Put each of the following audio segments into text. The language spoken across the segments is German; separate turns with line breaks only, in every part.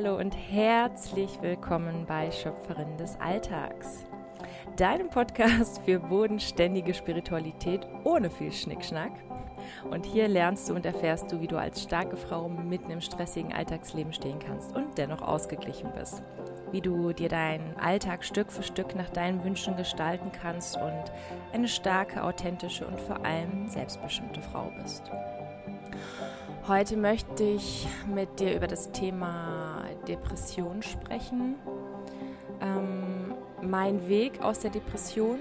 Hallo und herzlich willkommen bei Schöpferin des Alltags, deinem Podcast für bodenständige Spiritualität ohne viel Schnickschnack. Und hier lernst du und erfährst du, wie du als starke Frau mitten im stressigen Alltagsleben stehen kannst und dennoch ausgeglichen bist. Wie du dir deinen Alltag Stück für Stück nach deinen Wünschen gestalten kannst und eine starke, authentische und vor allem selbstbestimmte Frau bist. Heute möchte ich mit dir über das Thema Depression sprechen. Ähm, mein Weg aus der Depression.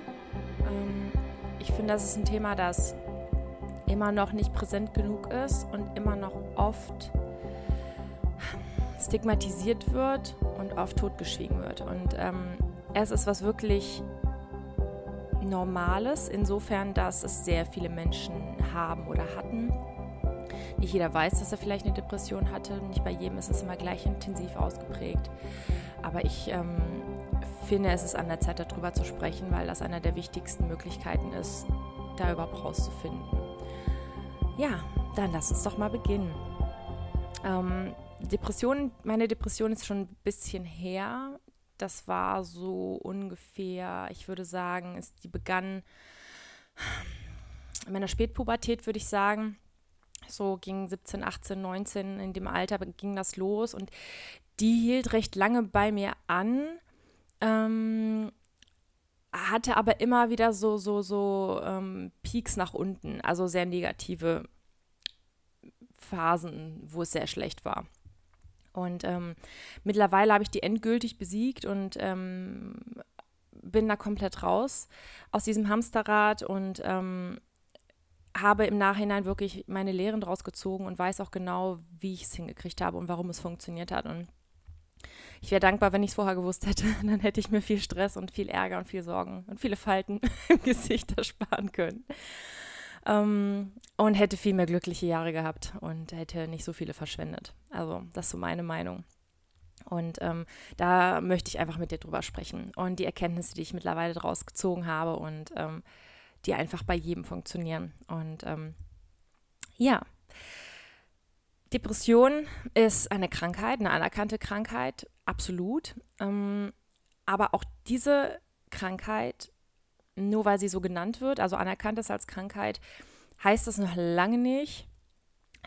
Ähm, ich finde, das ist ein Thema, das immer noch nicht präsent genug ist und immer noch oft stigmatisiert wird und oft totgeschwiegen wird. Und ähm, es ist was wirklich Normales, insofern, dass es sehr viele Menschen haben oder hatten nicht jeder weiß, dass er vielleicht eine Depression hatte. Nicht bei jedem ist es immer gleich intensiv ausgeprägt. Aber ich ähm, finde, es ist an der Zeit, darüber zu sprechen, weil das eine der wichtigsten Möglichkeiten ist, da überhaupt rauszufinden. Ja, dann lass uns doch mal beginnen. Ähm, Depression, meine Depression ist schon ein bisschen her. Das war so ungefähr, ich würde sagen, ist, die begann in meiner Spätpubertät, würde ich sagen so ging 17, 18, 19 in dem Alter ging das los und die hielt recht lange bei mir an, ähm, hatte aber immer wieder so, so, so ähm, Peaks nach unten, also sehr negative Phasen, wo es sehr schlecht war. Und ähm, mittlerweile habe ich die endgültig besiegt und ähm, bin da komplett raus aus diesem Hamsterrad und ähm, habe im Nachhinein wirklich meine Lehren daraus gezogen und weiß auch genau, wie ich es hingekriegt habe und warum es funktioniert hat. Und ich wäre dankbar, wenn ich es vorher gewusst hätte. Dann hätte ich mir viel Stress und viel Ärger und viel Sorgen und viele Falten im Gesicht ersparen können. Ähm, und hätte viel mehr glückliche Jahre gehabt und hätte nicht so viele verschwendet. Also, das ist so meine Meinung. Und ähm, da möchte ich einfach mit dir drüber sprechen und die Erkenntnisse, die ich mittlerweile daraus gezogen habe und ähm, die einfach bei jedem funktionieren. Und ähm, ja, Depression ist eine Krankheit, eine anerkannte Krankheit, absolut. Ähm, aber auch diese Krankheit, nur weil sie so genannt wird, also anerkannt ist als Krankheit, heißt das noch lange nicht,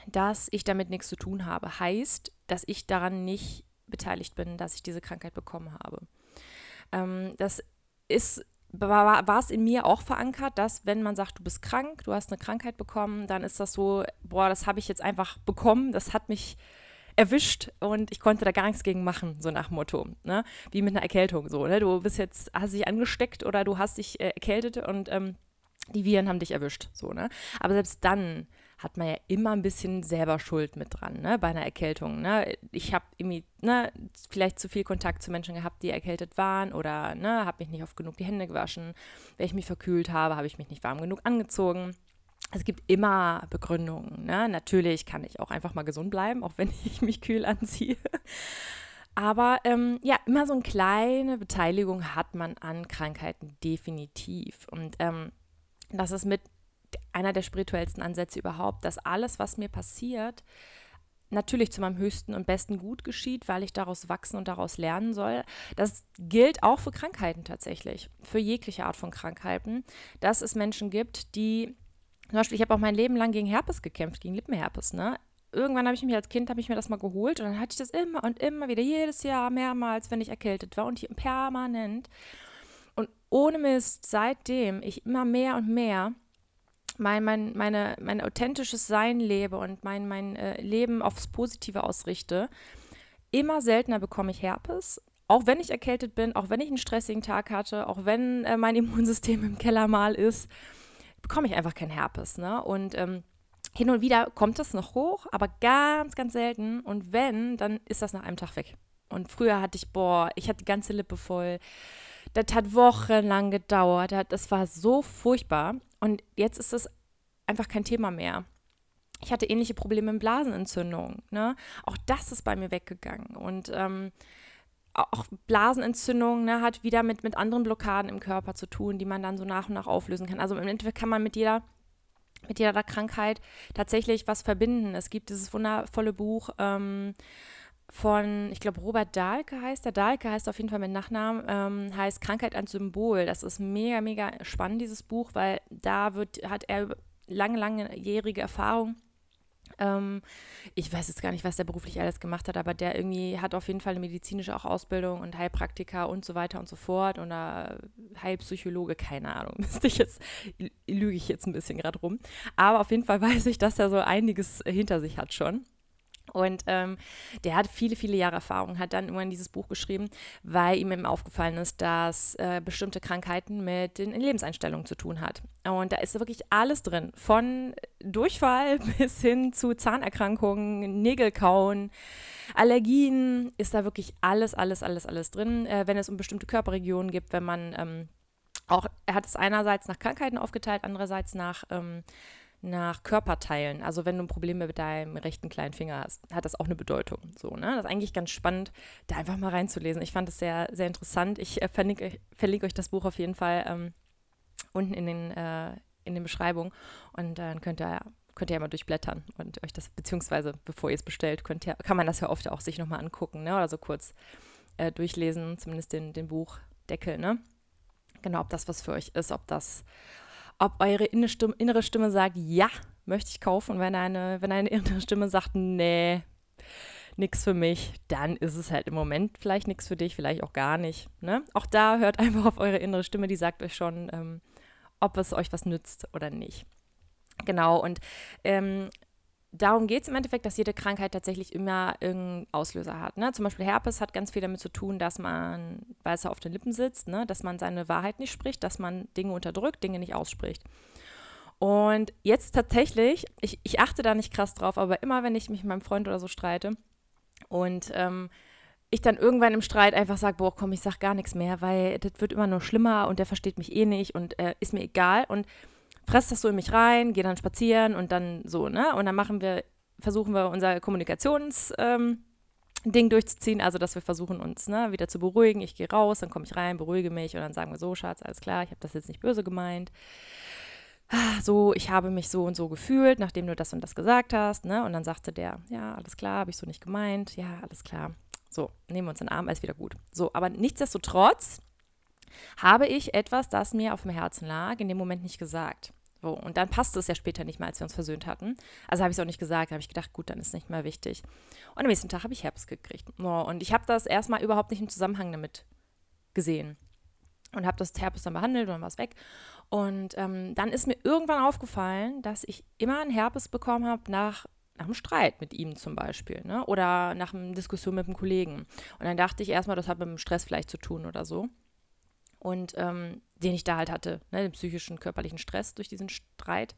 dass ich damit nichts zu tun habe. Heißt, dass ich daran nicht beteiligt bin, dass ich diese Krankheit bekommen habe. Ähm, das ist war, es in mir auch verankert, dass wenn man sagt, du bist krank, du hast eine Krankheit bekommen, dann ist das so, boah, das habe ich jetzt einfach bekommen, das hat mich erwischt und ich konnte da gar nichts gegen machen, so nach Motto, ne? Wie mit einer Erkältung so, ne? Du bist jetzt, hast dich angesteckt oder du hast dich äh, erkältet und ähm, die Viren haben dich erwischt, so, ne? Aber selbst dann hat man ja immer ein bisschen selber Schuld mit dran, ne, bei einer Erkältung. Ne? Ich habe irgendwie, ne, vielleicht zu viel Kontakt zu Menschen gehabt, die erkältet waren oder, ne, habe mich nicht oft genug die Hände gewaschen. Wenn ich mich verkühlt habe, habe ich mich nicht warm genug angezogen. Es gibt immer Begründungen. Ne? Natürlich kann ich auch einfach mal gesund bleiben, auch wenn ich mich kühl anziehe. Aber ähm, ja, immer so eine kleine Beteiligung hat man an Krankheiten definitiv. Und ähm, das ist mit einer der spirituellsten Ansätze überhaupt, dass alles, was mir passiert, natürlich zu meinem höchsten und besten Gut geschieht, weil ich daraus wachsen und daraus lernen soll. Das gilt auch für Krankheiten tatsächlich, für jegliche Art von Krankheiten, dass es Menschen gibt, die, zum Beispiel, ich habe auch mein Leben lang gegen Herpes gekämpft, gegen Lippenherpes, ne? Irgendwann habe ich mich als Kind, habe ich mir das mal geholt und dann hatte ich das immer und immer wieder, jedes Jahr, mehrmals, wenn ich erkältet war und permanent. Und ohne Mist, seitdem ich immer mehr und mehr mein, mein, meine, mein authentisches Sein lebe und mein, mein äh, Leben aufs Positive ausrichte, immer seltener bekomme ich Herpes. Auch wenn ich erkältet bin, auch wenn ich einen stressigen Tag hatte, auch wenn äh, mein Immunsystem im Keller mal ist, bekomme ich einfach kein Herpes. Ne? Und ähm, hin und wieder kommt das noch hoch, aber ganz, ganz selten. Und wenn, dann ist das nach einem Tag weg. Und früher hatte ich, boah, ich hatte die ganze Lippe voll. Das hat wochenlang gedauert. Das war so furchtbar. Und jetzt ist es einfach kein Thema mehr. Ich hatte ähnliche Probleme mit Blasenentzündung. Ne? Auch das ist bei mir weggegangen. Und ähm, auch Blasenentzündung ne, hat wieder mit, mit anderen Blockaden im Körper zu tun, die man dann so nach und nach auflösen kann. Also im Endeffekt kann man mit jeder mit jeder Krankheit tatsächlich was verbinden. Es gibt dieses wundervolle Buch ähm, von, ich glaube, Robert Dahlke heißt der. Dahlke heißt auf jeden Fall mit Nachnamen, ähm, heißt Krankheit ein Symbol. Das ist mega, mega spannend, dieses Buch, weil da wird, hat er lange, langjährige Erfahrung ähm, ich weiß jetzt gar nicht, was der beruflich alles gemacht hat, aber der irgendwie hat auf jeden Fall eine medizinische auch Ausbildung und Heilpraktiker und so weiter und so fort oder Heilpsychologe, keine Ahnung. Müsste ich jetzt, lüge ich jetzt ein bisschen gerade rum. Aber auf jeden Fall weiß ich, dass er so einiges hinter sich hat schon. Und ähm, der hat viele, viele Jahre Erfahrung, hat dann irgendwann dieses Buch geschrieben, weil ihm eben aufgefallen ist, dass äh, bestimmte Krankheiten mit den Lebenseinstellungen zu tun hat. Und da ist wirklich alles drin, von Durchfall bis hin zu Zahnerkrankungen, Nägelkauen, Allergien, ist da wirklich alles, alles, alles, alles drin. Äh, wenn es um bestimmte Körperregionen gibt, wenn man ähm, auch, er hat es einerseits nach Krankheiten aufgeteilt, andererseits nach ähm, nach Körperteilen. Also wenn du Probleme mit deinem rechten kleinen Finger hast, hat das auch eine Bedeutung. So, ne? Das ist eigentlich ganz spannend, da einfach mal reinzulesen. Ich fand es sehr, sehr interessant. Ich äh, verlinke, verlinke, euch das Buch auf jeden Fall ähm, unten in den, äh, in den Beschreibungen und dann könnt ihr könnt ihr ja mal durchblättern und euch das, beziehungsweise bevor ihr es bestellt, könnt ihr, kann man das ja oft auch sich nochmal angucken, ne? Oder so kurz äh, durchlesen, zumindest den, den Buchdeckel, ne? Genau, ob das was für euch ist, ob das, ob eure innere Stimme sagt, ja, möchte ich kaufen. Und wenn eine, wenn eine innere Stimme sagt, nee, nichts für mich, dann ist es halt im Moment vielleicht nichts für dich, vielleicht auch gar nicht. Ne? Auch da hört einfach auf eure innere Stimme, die sagt euch schon, ähm, ob es euch was nützt oder nicht. Genau, und ähm, darum geht es im Endeffekt, dass jede Krankheit tatsächlich immer irgendeinen Auslöser hat. Ne? Zum Beispiel Herpes hat ganz viel damit zu tun, dass man, weil es auf den Lippen sitzt, ne? dass man seine Wahrheit nicht spricht, dass man Dinge unterdrückt, Dinge nicht ausspricht. Und jetzt tatsächlich, ich, ich achte da nicht krass drauf, aber immer wenn ich mich mit meinem Freund oder so streite und ähm, ich dann irgendwann im Streit einfach sage, boah, komm, ich sag gar nichts mehr, weil das wird immer nur schlimmer und der versteht mich eh nicht und äh, ist mir egal. Und fress das so in mich rein, gehe dann spazieren und dann so, ne? Und dann machen wir, versuchen wir unser Kommunikations- ähm, Ding durchzuziehen, also dass wir versuchen uns ne, wieder zu beruhigen. Ich gehe raus, dann komme ich rein, beruhige mich und dann sagen wir so, Schatz, alles klar, ich habe das jetzt nicht böse gemeint. Ah, so, ich habe mich so und so gefühlt, nachdem du das und das gesagt hast, ne? Und dann sagte der, ja, alles klar, habe ich so nicht gemeint, ja, alles klar. So, nehmen wir uns den Arm, alles wieder gut. So, aber nichtsdestotrotz habe ich etwas, das mir auf dem Herzen lag, in dem Moment nicht gesagt. So, und dann passte es ja später nicht mehr, als wir uns versöhnt hatten. Also habe ich es auch nicht gesagt, habe ich gedacht, gut, dann ist es nicht mehr wichtig. Und am nächsten Tag habe ich Herpes gekriegt. So, und ich habe das erstmal überhaupt nicht im Zusammenhang damit gesehen. Und habe das Herpes dann behandelt und dann war es weg. Und ähm, dann ist mir irgendwann aufgefallen, dass ich immer einen Herpes bekommen habe nach, nach einem Streit mit ihm zum Beispiel. Ne? Oder nach einer Diskussion mit einem Kollegen. Und dann dachte ich erstmal, das hat mit dem Stress vielleicht zu tun oder so und ähm, den ich da halt hatte, ne, den psychischen, körperlichen Stress durch diesen Streit.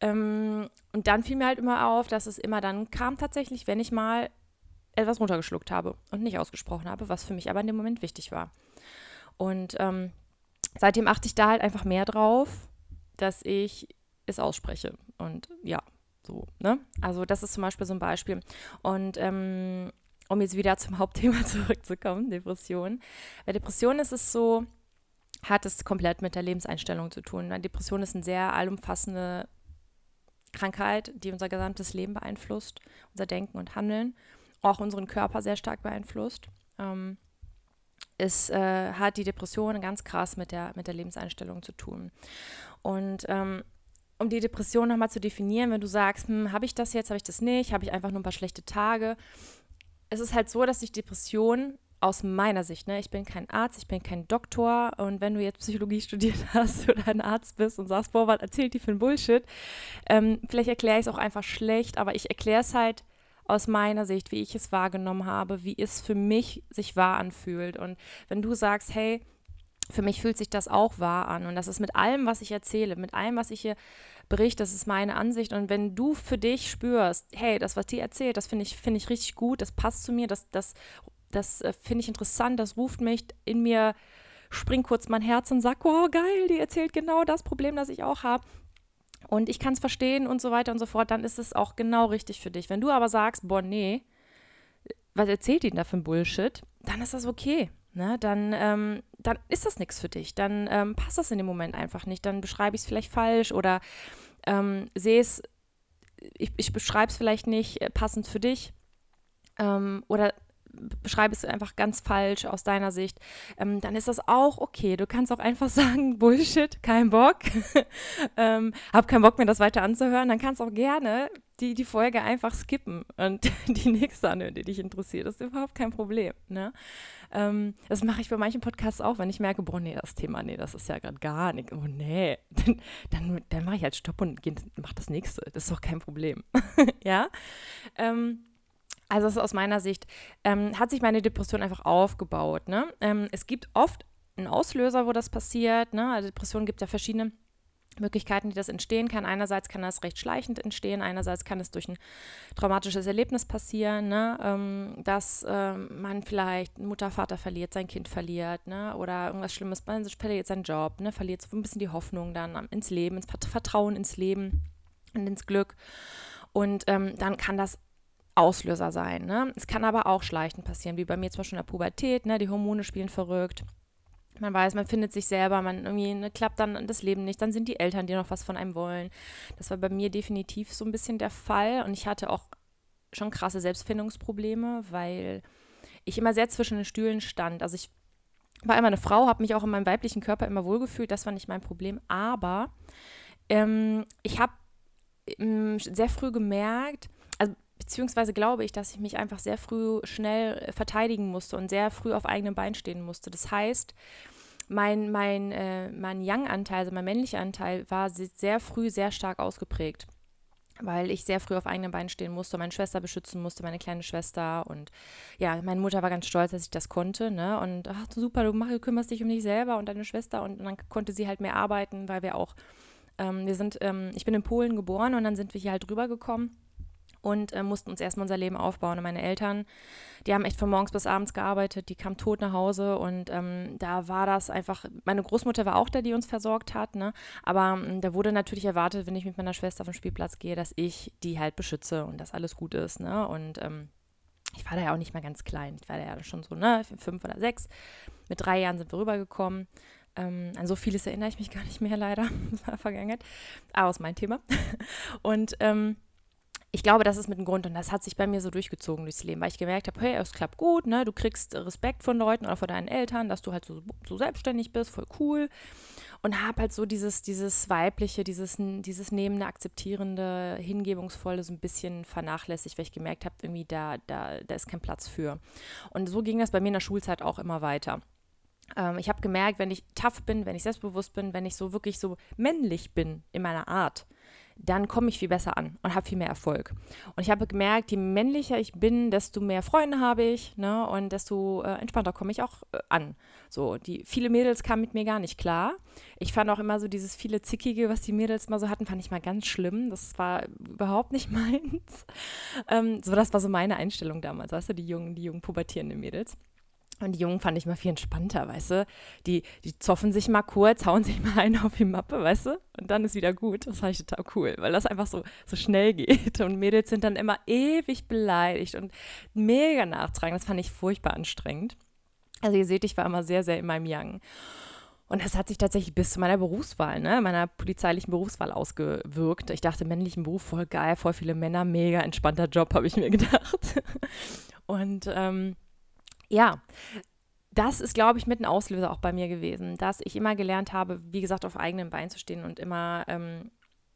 Ähm, und dann fiel mir halt immer auf, dass es immer dann kam tatsächlich, wenn ich mal etwas runtergeschluckt habe und nicht ausgesprochen habe, was für mich aber in dem Moment wichtig war. Und ähm, seitdem achte ich da halt einfach mehr drauf, dass ich es ausspreche. Und ja, so, ne? Also das ist zum Beispiel so ein Beispiel. Und ähm, um jetzt wieder zum Hauptthema zurückzukommen, Depression. Bei Depression ist es so, hat es komplett mit der Lebenseinstellung zu tun. Depression ist eine sehr allumfassende Krankheit, die unser gesamtes Leben beeinflusst, unser Denken und Handeln, auch unseren Körper sehr stark beeinflusst. Ähm, es äh, hat die Depression ganz krass mit der, mit der Lebenseinstellung zu tun. Und ähm, um die Depression nochmal zu definieren, wenn du sagst, hm, habe ich das jetzt, habe ich das nicht, habe ich einfach nur ein paar schlechte Tage. Es ist halt so, dass sich Depression aus meiner Sicht, ne, ich bin kein Arzt, ich bin kein Doktor und wenn du jetzt Psychologie studiert hast oder ein Arzt bist und sagst, boah, was erzählt die für ein Bullshit, ähm, vielleicht erkläre ich es auch einfach schlecht, aber ich erkläre es halt aus meiner Sicht, wie ich es wahrgenommen habe, wie es für mich sich wahr anfühlt. Und wenn du sagst, hey, für mich fühlt sich das auch wahr an und das ist mit allem, was ich erzähle, mit allem, was ich hier berichte, das ist meine Ansicht und wenn du für dich spürst, hey, das, was die erzählt, das finde ich, finde ich richtig gut, das passt zu mir, das, das das äh, finde ich interessant, das ruft mich in mir, springt kurz mein Herz und sagt, wow, geil, die erzählt genau das Problem, das ich auch habe. Und ich kann es verstehen und so weiter und so fort, dann ist es auch genau richtig für dich. Wenn du aber sagst, boah, nee, was erzählt denn da für ein Bullshit, dann ist das okay. Ne? Dann, ähm, dann ist das nichts für dich. Dann ähm, passt das in dem Moment einfach nicht. Dann beschreibe ich es vielleicht falsch oder ähm, sehe es, ich, ich beschreibe es vielleicht nicht äh, passend für dich ähm, oder beschreibe es einfach ganz falsch aus deiner Sicht, ähm, dann ist das auch okay. Du kannst auch einfach sagen, Bullshit, kein Bock, ähm, hab keinen Bock mir das weiter anzuhören. Dann kannst du auch gerne die, die Folge einfach skippen und die nächste anhören, die dich interessiert. Das ist überhaupt kein Problem. Ne? Ähm, das mache ich bei manchen Podcasts auch, wenn ich merke, boah, nee, das Thema, nee, das ist ja gerade gar nicht. Oh, nee. Dann, dann, dann mache ich halt Stopp und mache das nächste. Das ist doch kein Problem. ja. Ähm, also ist aus meiner Sicht, ähm, hat sich meine Depression einfach aufgebaut. Ne? Ähm, es gibt oft einen Auslöser, wo das passiert. Ne? Also Depression gibt ja verschiedene Möglichkeiten, die das entstehen kann. Einerseits kann das recht schleichend entstehen, einerseits kann es durch ein traumatisches Erlebnis passieren, ne? ähm, dass ähm, man vielleicht Mutter, Vater verliert, sein Kind verliert ne? oder irgendwas Schlimmes, man verliert seinen Job, ne? verliert so ein bisschen die Hoffnung dann ins Leben, ins Vertrauen ins Leben und ins Glück. Und ähm, dann kann das Auslöser sein. Ne? Es kann aber auch schleichend passieren, wie bei mir zum Beispiel in der Pubertät. Ne? Die Hormone spielen verrückt. Man weiß, man findet sich selber, man irgendwie ne, klappt dann das Leben nicht, dann sind die Eltern, die noch was von einem wollen. Das war bei mir definitiv so ein bisschen der Fall und ich hatte auch schon krasse Selbstfindungsprobleme, weil ich immer sehr zwischen den Stühlen stand. Also ich war immer eine Frau, habe mich auch in meinem weiblichen Körper immer wohlgefühlt, das war nicht mein Problem, aber ähm, ich habe ähm, sehr früh gemerkt, beziehungsweise glaube ich, dass ich mich einfach sehr früh schnell äh, verteidigen musste und sehr früh auf eigenem Bein stehen musste. Das heißt, mein, mein, äh, mein Young-Anteil, also mein männlicher Anteil, war sehr früh sehr stark ausgeprägt, weil ich sehr früh auf eigenen Beinen stehen musste, meine Schwester beschützen musste, meine kleine Schwester. Und ja, meine Mutter war ganz stolz, dass ich das konnte. Ne? Und ach, super, du, mach, du kümmerst dich um dich selber und deine Schwester. Und, und dann konnte sie halt mehr arbeiten, weil wir auch, ähm, wir sind, ähm, ich bin in Polen geboren und dann sind wir hier halt rübergekommen und äh, mussten uns erstmal unser Leben aufbauen. Und meine Eltern, die haben echt von morgens bis abends gearbeitet, die kamen tot nach Hause und ähm, da war das einfach, meine Großmutter war auch da, die uns versorgt hat, ne? aber ähm, da wurde natürlich erwartet, wenn ich mit meiner Schwester auf den Spielplatz gehe, dass ich die halt beschütze und dass alles gut ist. Ne? Und ähm, ich war da ja auch nicht mehr ganz klein, ich war da ja schon so, ne, fünf oder sechs. Mit drei Jahren sind wir rübergekommen. Ähm, an so vieles erinnere ich mich gar nicht mehr leider, das war Vergangenheit, aber aus mein Thema. Und ähm, ich glaube, das ist mit dem Grund und das hat sich bei mir so durchgezogen durchs Leben, weil ich gemerkt habe, hey, es klappt gut, ne? Du kriegst Respekt von Leuten oder von deinen Eltern, dass du halt so, so selbstständig bist, voll cool. Und habe halt so dieses, dieses weibliche, dieses, dieses nehmende, akzeptierende, hingebungsvolle so ein bisschen vernachlässigt, weil ich gemerkt habe, irgendwie da, da, da ist kein Platz für. Und so ging das bei mir in der Schulzeit auch immer weiter ähm, ich habe gemerkt, wenn ich tough bin, wenn ich selbstbewusst bin, wenn ich so wirklich so männlich bin in meiner Art, dann komme ich viel besser an und habe viel mehr Erfolg. Und ich habe gemerkt, je männlicher ich bin, desto mehr Freunde habe ich, ne? Und desto äh, entspannter komme ich auch äh, an. So, die viele Mädels kamen mit mir gar nicht klar. Ich fand auch immer so dieses viele Zickige, was die Mädels mal so hatten, fand ich mal ganz schlimm. Das war überhaupt nicht meins. Ähm, so, das war so meine Einstellung damals, weißt du, die jungen, die jungen pubertierenden Mädels. Und die Jungen fand ich mal viel entspannter, weißt du? Die, die zoffen sich mal kurz, hauen sich mal einen auf die Mappe, weißt du? Und dann ist wieder gut. Das fand ich total cool, weil das einfach so, so schnell geht. Und Mädels sind dann immer ewig beleidigt und mega nachtragen. Das fand ich furchtbar anstrengend. Also ihr seht, ich war immer sehr, sehr in meinem Young. Und das hat sich tatsächlich bis zu meiner Berufswahl, ne, meiner polizeilichen Berufswahl ausgewirkt. Ich dachte, männlichen Beruf voll geil, voll viele Männer, mega entspannter Job, habe ich mir gedacht. Und ähm, ja, das ist, glaube ich, mit ein Auslöser auch bei mir gewesen, dass ich immer gelernt habe, wie gesagt, auf eigenen Beinen zu stehen und immer, ähm,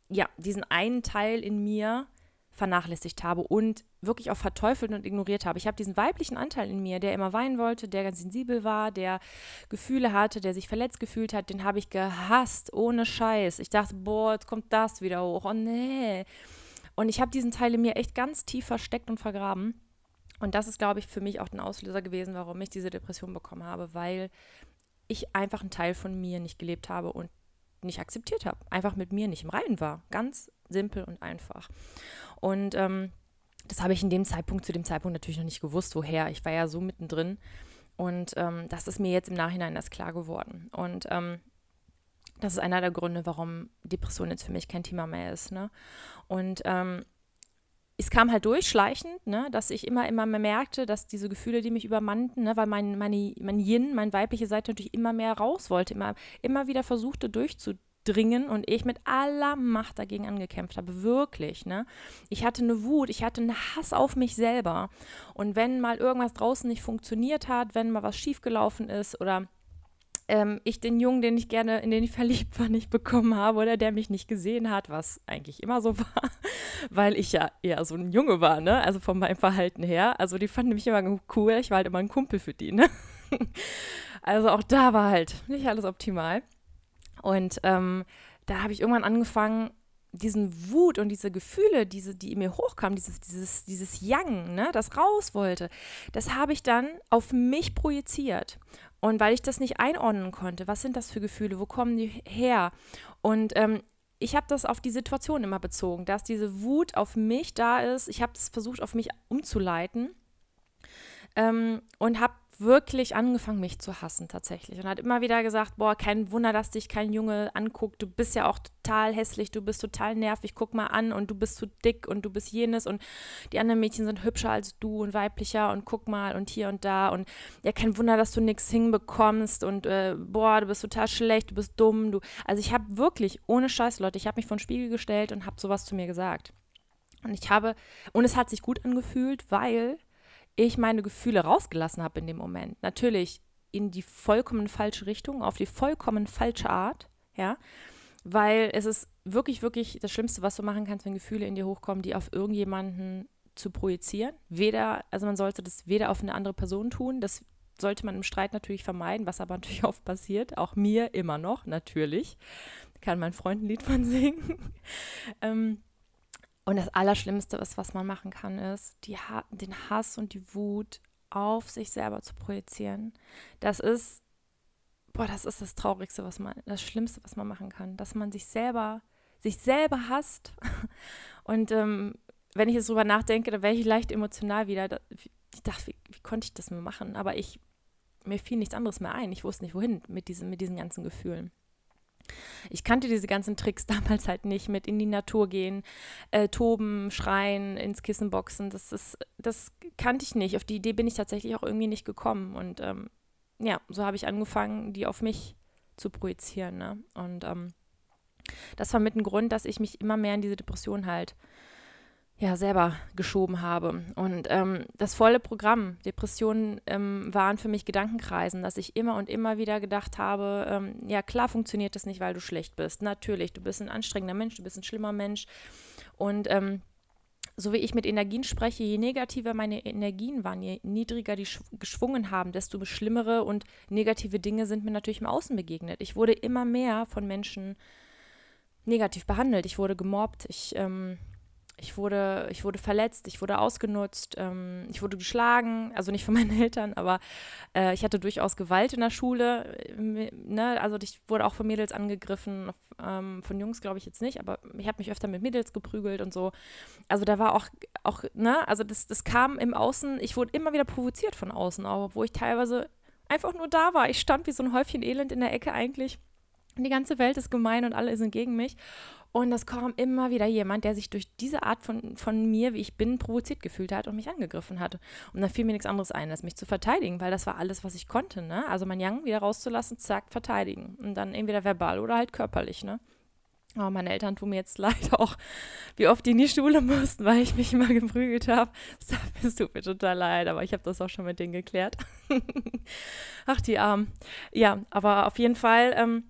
ja, diesen einen Teil in mir vernachlässigt habe und wirklich auch verteufelt und ignoriert habe. Ich habe diesen weiblichen Anteil in mir, der immer weinen wollte, der ganz sensibel war, der Gefühle hatte, der sich verletzt gefühlt hat, den habe ich gehasst, ohne Scheiß. Ich dachte, boah, jetzt kommt das wieder hoch. Oh nee. Und ich habe diesen Teil in mir echt ganz tief versteckt und vergraben. Und das ist, glaube ich, für mich auch ein Auslöser gewesen, warum ich diese Depression bekommen habe, weil ich einfach einen Teil von mir nicht gelebt habe und nicht akzeptiert habe. Einfach mit mir nicht im Reinen war. Ganz simpel und einfach. Und ähm, das habe ich in dem Zeitpunkt, zu dem Zeitpunkt natürlich noch nicht gewusst, woher. Ich war ja so mittendrin. Und ähm, das ist mir jetzt im Nachhinein erst klar geworden. Und ähm, das ist einer der Gründe, warum Depression jetzt für mich kein Thema mehr ist. Ne? Und ähm, es kam halt durchschleichend, ne, dass ich immer, immer mehr merkte, dass diese Gefühle, die mich übermannten, ne, weil mein, meine, mein Yin, meine weibliche Seite natürlich immer mehr raus wollte, immer, immer wieder versuchte durchzudringen und ich mit aller Macht dagegen angekämpft habe. Wirklich, ne? Ich hatte eine Wut, ich hatte einen Hass auf mich selber. Und wenn mal irgendwas draußen nicht funktioniert hat, wenn mal was schiefgelaufen ist oder ähm, ich den Jungen, den ich gerne, in den ich verliebt war, nicht bekommen habe oder der mich nicht gesehen hat, was eigentlich immer so war, weil ich ja eher so ein Junge war, ne? Also von meinem Verhalten her. Also die fanden mich immer cool, ich war halt immer ein Kumpel für die, ne? Also auch da war halt nicht alles optimal. Und ähm, da habe ich irgendwann angefangen, diesen Wut und diese Gefühle, diese, die in mir hochkamen, dieses, dieses, dieses Yang, ne, das raus wollte, das habe ich dann auf mich projiziert. Und weil ich das nicht einordnen konnte, was sind das für Gefühle, wo kommen die her? Und ähm, ich habe das auf die Situation immer bezogen, dass diese Wut auf mich da ist. Ich habe das versucht, auf mich umzuleiten ähm, und habe wirklich angefangen, mich zu hassen tatsächlich. Und hat immer wieder gesagt, boah, kein Wunder, dass dich kein Junge anguckt. Du bist ja auch total hässlich, du bist total nervig, guck mal an und du bist zu dick und du bist jenes und die anderen Mädchen sind hübscher als du und weiblicher und guck mal und hier und da und ja, kein Wunder, dass du nichts hinbekommst und äh, boah, du bist total schlecht, du bist dumm, du. Also ich habe wirklich, ohne Scheiß, Leute, ich habe mich vor den Spiegel gestellt und habe sowas zu mir gesagt. Und ich habe, und es hat sich gut angefühlt, weil ich meine Gefühle rausgelassen habe in dem Moment. Natürlich in die vollkommen falsche Richtung, auf die vollkommen falsche Art, ja, weil es ist wirklich, wirklich das Schlimmste, was du machen kannst, wenn Gefühle in dir hochkommen, die auf irgendjemanden zu projizieren. Weder, also man sollte das weder auf eine andere Person tun, das sollte man im Streit natürlich vermeiden, was aber natürlich oft passiert, auch mir immer noch, natürlich. Kann mein Freund ein Lied von singen. ähm, und das Allerschlimmste ist, was man machen kann, ist, ha den Hass und die Wut auf sich selber zu projizieren. Das ist, boah, das ist das Traurigste, was man, das Schlimmste, was man machen kann, dass man sich selber, sich selber hasst. Und ähm, wenn ich jetzt drüber nachdenke, da wäre ich leicht emotional wieder. Ich dachte, wie, wie konnte ich das mal machen? Aber ich, mir fiel nichts anderes mehr ein. Ich wusste nicht, wohin mit diesen, mit diesen ganzen Gefühlen. Ich kannte diese ganzen Tricks damals halt nicht mit in die Natur gehen, äh, toben, schreien, ins Kissen boxen. Das, ist, das kannte ich nicht. Auf die Idee bin ich tatsächlich auch irgendwie nicht gekommen. Und ähm, ja, so habe ich angefangen, die auf mich zu projizieren. Ne? Und ähm, das war mit ein Grund, dass ich mich immer mehr in diese Depression halt ja, selber geschoben habe. Und ähm, das volle Programm, Depressionen ähm, waren für mich Gedankenkreisen, dass ich immer und immer wieder gedacht habe, ähm, ja klar funktioniert das nicht, weil du schlecht bist. Natürlich, du bist ein anstrengender Mensch, du bist ein schlimmer Mensch. Und ähm, so wie ich mit Energien spreche, je negativer meine Energien waren, je niedriger die geschwungen haben, desto schlimmere und negative Dinge sind mir natürlich im Außen begegnet. Ich wurde immer mehr von Menschen negativ behandelt. Ich wurde gemobbt. Ich ähm, ich wurde, ich wurde verletzt, ich wurde ausgenutzt, ähm, ich wurde geschlagen, also nicht von meinen Eltern, aber äh, ich hatte durchaus Gewalt in der Schule. Äh, ne? Also ich wurde auch von Mädels angegriffen, ähm, von Jungs glaube ich jetzt nicht, aber ich habe mich öfter mit Mädels geprügelt und so. Also da war auch, auch ne, also das, das kam im Außen, ich wurde immer wieder provoziert von außen, obwohl ich teilweise einfach nur da war. Ich stand wie so ein Häufchen Elend in der Ecke eigentlich. Die ganze Welt ist gemein und alle sind gegen mich. Und es kam immer wieder jemand, der sich durch diese Art von, von mir, wie ich bin, provoziert gefühlt hat und mich angegriffen hat. Und dann fiel mir nichts anderes ein, als mich zu verteidigen, weil das war alles, was ich konnte. Ne? Also mein Young wieder rauszulassen, zack, verteidigen. Und dann entweder verbal oder halt körperlich. Ne? Aber meine Eltern tun mir jetzt leid auch, wie oft die in die Schule mussten, weil ich mich immer geprügelt habe. Das tut mir total leid, aber ich habe das auch schon mit denen geklärt. Ach, die Armen. Ja, aber auf jeden Fall, ähm,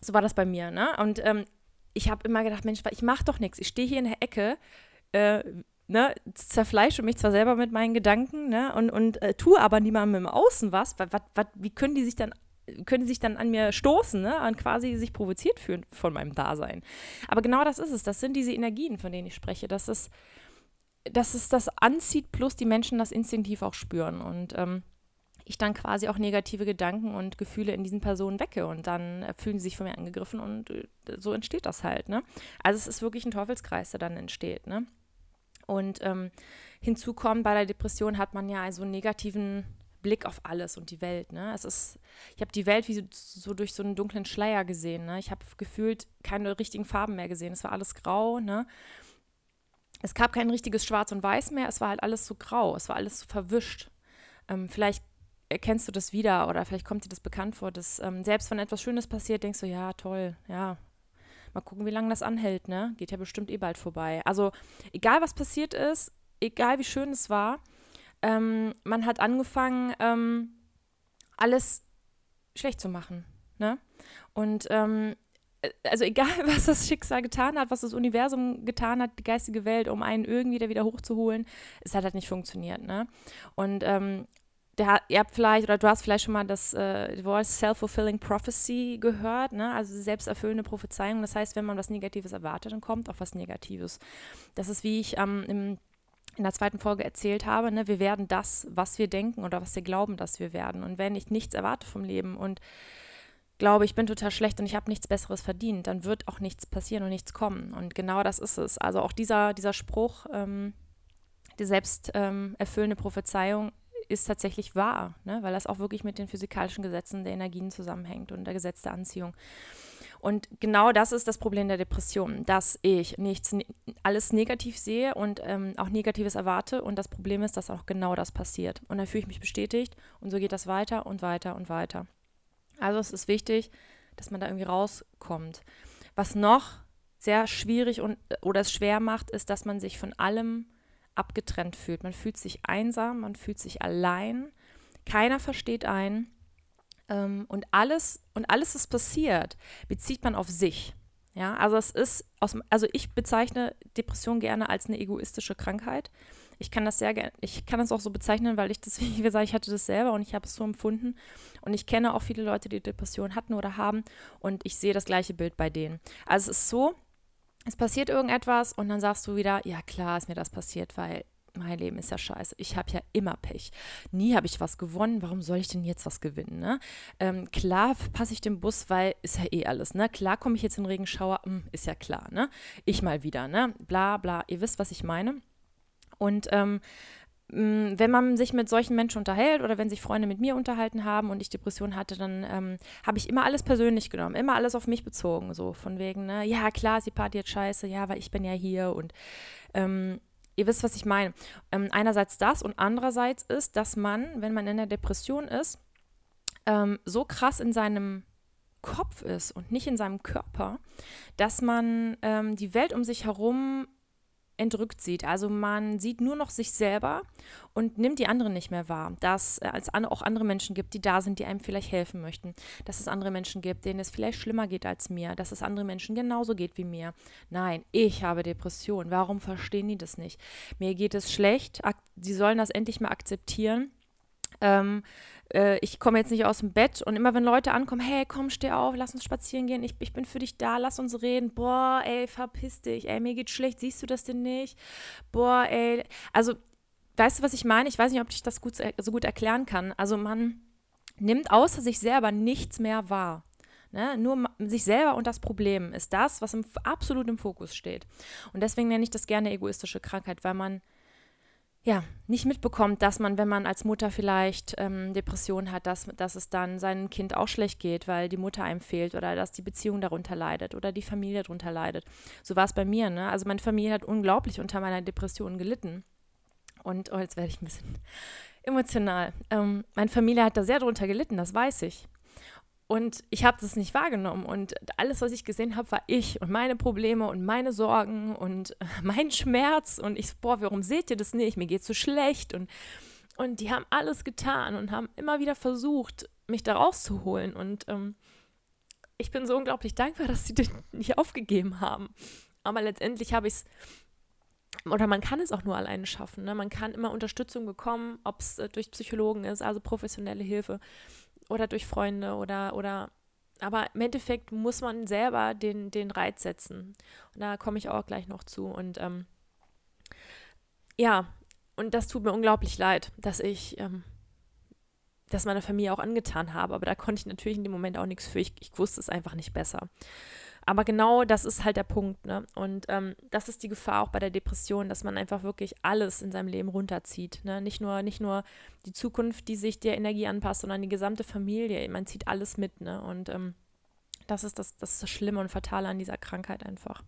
so war das bei mir. Ne? Und ähm, ich habe immer gedacht, Mensch, ich mache doch nichts. Ich stehe hier in der Ecke, äh, ne, zerfleische mich zwar selber mit meinen Gedanken, ne, und, und äh, tue aber niemandem im Außen was. Was, was. Wie können die sich dann können sich dann an mir stoßen ne, und quasi sich provoziert fühlen von meinem Dasein. Aber genau das ist es. Das sind diese Energien, von denen ich spreche. Das ist, dass es das anzieht, plus die Menschen das instinktiv auch spüren. Und ähm, ich dann quasi auch negative Gedanken und Gefühle in diesen Personen wecke und dann äh, fühlen sie sich von mir angegriffen und äh, so entsteht das halt, ne? Also es ist wirklich ein Teufelskreis, der dann entsteht, ne? Und ähm, hinzu kommt, bei der Depression hat man ja so einen negativen Blick auf alles und die Welt, ne? Es ist, ich habe die Welt wie so, so, durch so einen dunklen Schleier gesehen, ne? Ich habe gefühlt keine richtigen Farben mehr gesehen. Es war alles grau, ne? Es gab kein richtiges Schwarz und Weiß mehr, es war halt alles so grau, es war alles so verwischt. Ähm, vielleicht erkennst du das wieder oder vielleicht kommt dir das bekannt vor, dass ähm, selbst wenn etwas Schönes passiert, denkst du, ja, toll, ja, Mal gucken, wie lange das anhält, ne? Geht ja bestimmt eh bald vorbei. Also, egal was passiert ist, egal wie schön es war, ähm, man hat angefangen, ähm, alles schlecht zu machen, ne? Und ähm, äh, also egal, was das Schicksal getan hat, was das Universum getan hat, die geistige Welt, um einen irgendwie da wieder hochzuholen, es hat halt nicht funktioniert, ne? Und der, ihr habt vielleicht, oder du hast vielleicht schon mal das äh, Wort Self-Fulfilling Prophecy gehört, ne? also selbsterfüllende Prophezeiung. Das heißt, wenn man was Negatives erwartet, dann kommt auch was Negatives. Das ist, wie ich ähm, im, in der zweiten Folge erzählt habe, ne? wir werden das, was wir denken oder was wir glauben, dass wir werden. Und wenn ich nichts erwarte vom Leben und glaube, ich bin total schlecht und ich habe nichts Besseres verdient, dann wird auch nichts passieren und nichts kommen. Und genau das ist es. Also auch dieser, dieser Spruch, ähm, die selbsterfüllende ähm, Prophezeiung ist tatsächlich wahr, ne? weil das auch wirklich mit den physikalischen Gesetzen der Energien zusammenhängt und der Gesetz der Anziehung. Und genau das ist das Problem der Depression, dass ich nichts, alles negativ sehe und ähm, auch Negatives erwarte. Und das Problem ist, dass auch genau das passiert. Und dann fühle ich mich bestätigt und so geht das weiter und weiter und weiter. Also es ist wichtig, dass man da irgendwie rauskommt. Was noch sehr schwierig und oder es schwer macht, ist, dass man sich von allem abgetrennt fühlt. Man fühlt sich einsam, man fühlt sich allein, keiner versteht einen ähm, und alles und alles, was passiert, bezieht man auf sich. Ja, also es ist aus, also ich bezeichne Depression gerne als eine egoistische Krankheit. Ich kann das sehr gerne, ich kann das auch so bezeichnen, weil ich das, wie gesagt, ich hatte das selber und ich habe es so empfunden. Und ich kenne auch viele Leute, die Depression hatten oder haben und ich sehe das gleiche Bild bei denen. Also es ist so, es passiert irgendetwas und dann sagst du wieder, ja klar ist mir das passiert, weil mein Leben ist ja scheiße. Ich habe ja immer Pech. Nie habe ich was gewonnen. Warum soll ich denn jetzt was gewinnen? Ne? Ähm, klar passe ich den Bus, weil ist ja eh alles. Ne? Klar komme ich jetzt in den Regenschauer. Hm, ist ja klar. Ne? Ich mal wieder. Ne? Bla bla. Ihr wisst, was ich meine. Und ähm, wenn man sich mit solchen Menschen unterhält oder wenn sich Freunde mit mir unterhalten haben und ich Depression hatte, dann ähm, habe ich immer alles persönlich genommen, immer alles auf mich bezogen, so von wegen, ne, ja klar, ist die Party jetzt scheiße, ja, weil ich bin ja hier und ähm, ihr wisst, was ich meine. Ähm, einerseits das und andererseits ist, dass man, wenn man in der Depression ist, ähm, so krass in seinem Kopf ist und nicht in seinem Körper, dass man ähm, die Welt um sich herum entrückt sieht. Also man sieht nur noch sich selber und nimmt die anderen nicht mehr wahr. Dass äh, es auch andere Menschen gibt, die da sind, die einem vielleicht helfen möchten. Dass es andere Menschen gibt, denen es vielleicht schlimmer geht als mir. Dass es andere Menschen genauso geht wie mir. Nein, ich habe Depressionen. Warum verstehen die das nicht? Mir geht es schlecht. Sie sollen das endlich mal akzeptieren. Ähm, äh, ich komme jetzt nicht aus dem Bett und immer wenn Leute ankommen, hey, komm, steh auf, lass uns spazieren gehen, ich, ich bin für dich da, lass uns reden. Boah, ey, verpiss dich, ey, mir geht's schlecht, siehst du das denn nicht? Boah, ey, also, weißt du, was ich meine? Ich weiß nicht, ob ich das gut, so gut erklären kann. Also man nimmt außer sich selber nichts mehr wahr. Ne? Nur sich selber und das Problem ist das, was im, absolut im Fokus steht. Und deswegen nenne ich das gerne egoistische Krankheit, weil man ja, nicht mitbekommt, dass man, wenn man als Mutter vielleicht ähm, Depressionen hat, dass, dass es dann seinem Kind auch schlecht geht, weil die Mutter einem fehlt oder dass die Beziehung darunter leidet oder die Familie darunter leidet. So war es bei mir. Ne? Also meine Familie hat unglaublich unter meiner Depression gelitten. Und oh, jetzt werde ich ein bisschen emotional. Ähm, meine Familie hat da sehr darunter gelitten, das weiß ich. Und ich habe das nicht wahrgenommen. Und alles, was ich gesehen habe, war ich und meine Probleme und meine Sorgen und äh, mein Schmerz. Und ich, boah, warum seht ihr das nicht? Mir geht so schlecht. Und, und die haben alles getan und haben immer wieder versucht, mich da rauszuholen. Und ähm, ich bin so unglaublich dankbar, dass sie das nicht aufgegeben haben. Aber letztendlich habe ich es oder man kann es auch nur alleine schaffen. Ne? Man kann immer Unterstützung bekommen, ob es äh, durch Psychologen ist, also professionelle Hilfe oder durch Freunde oder, oder aber im Endeffekt muss man selber den, den Reiz setzen. Und da komme ich auch gleich noch zu. Und ähm, ja, und das tut mir unglaublich leid, dass ich ähm, das meiner Familie auch angetan habe. Aber da konnte ich natürlich in dem Moment auch nichts für. Ich, ich wusste es einfach nicht besser. Aber genau das ist halt der Punkt. Ne? Und ähm, das ist die Gefahr auch bei der Depression, dass man einfach wirklich alles in seinem Leben runterzieht. Ne? Nicht, nur, nicht nur die Zukunft, die sich der Energie anpasst, sondern die gesamte Familie. Man zieht alles mit. Ne? Und ähm, das, ist das, das Schlimme und Fatale an dieser Krankheit einfach.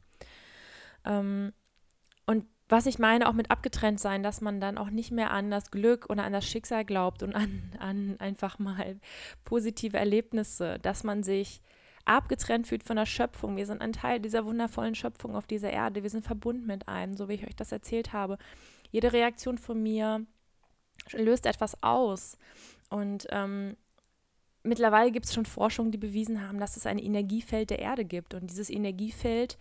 Ähm, und was ich meine, auch mit abgetrennt sein, dass man dann auch nicht mehr an das Glück oder an das Schicksal glaubt und an, an einfach mal positive Erlebnisse, dass man sich abgetrennt fühlt von der Schöpfung. Wir sind ein Teil dieser wundervollen Schöpfung auf dieser Erde. Wir sind verbunden mit einem, so wie ich euch das erzählt habe. Jede Reaktion von mir löst etwas aus. Und ähm, mittlerweile gibt es schon Forschungen, die bewiesen haben, dass es ein Energiefeld der Erde gibt. Und dieses Energiefeld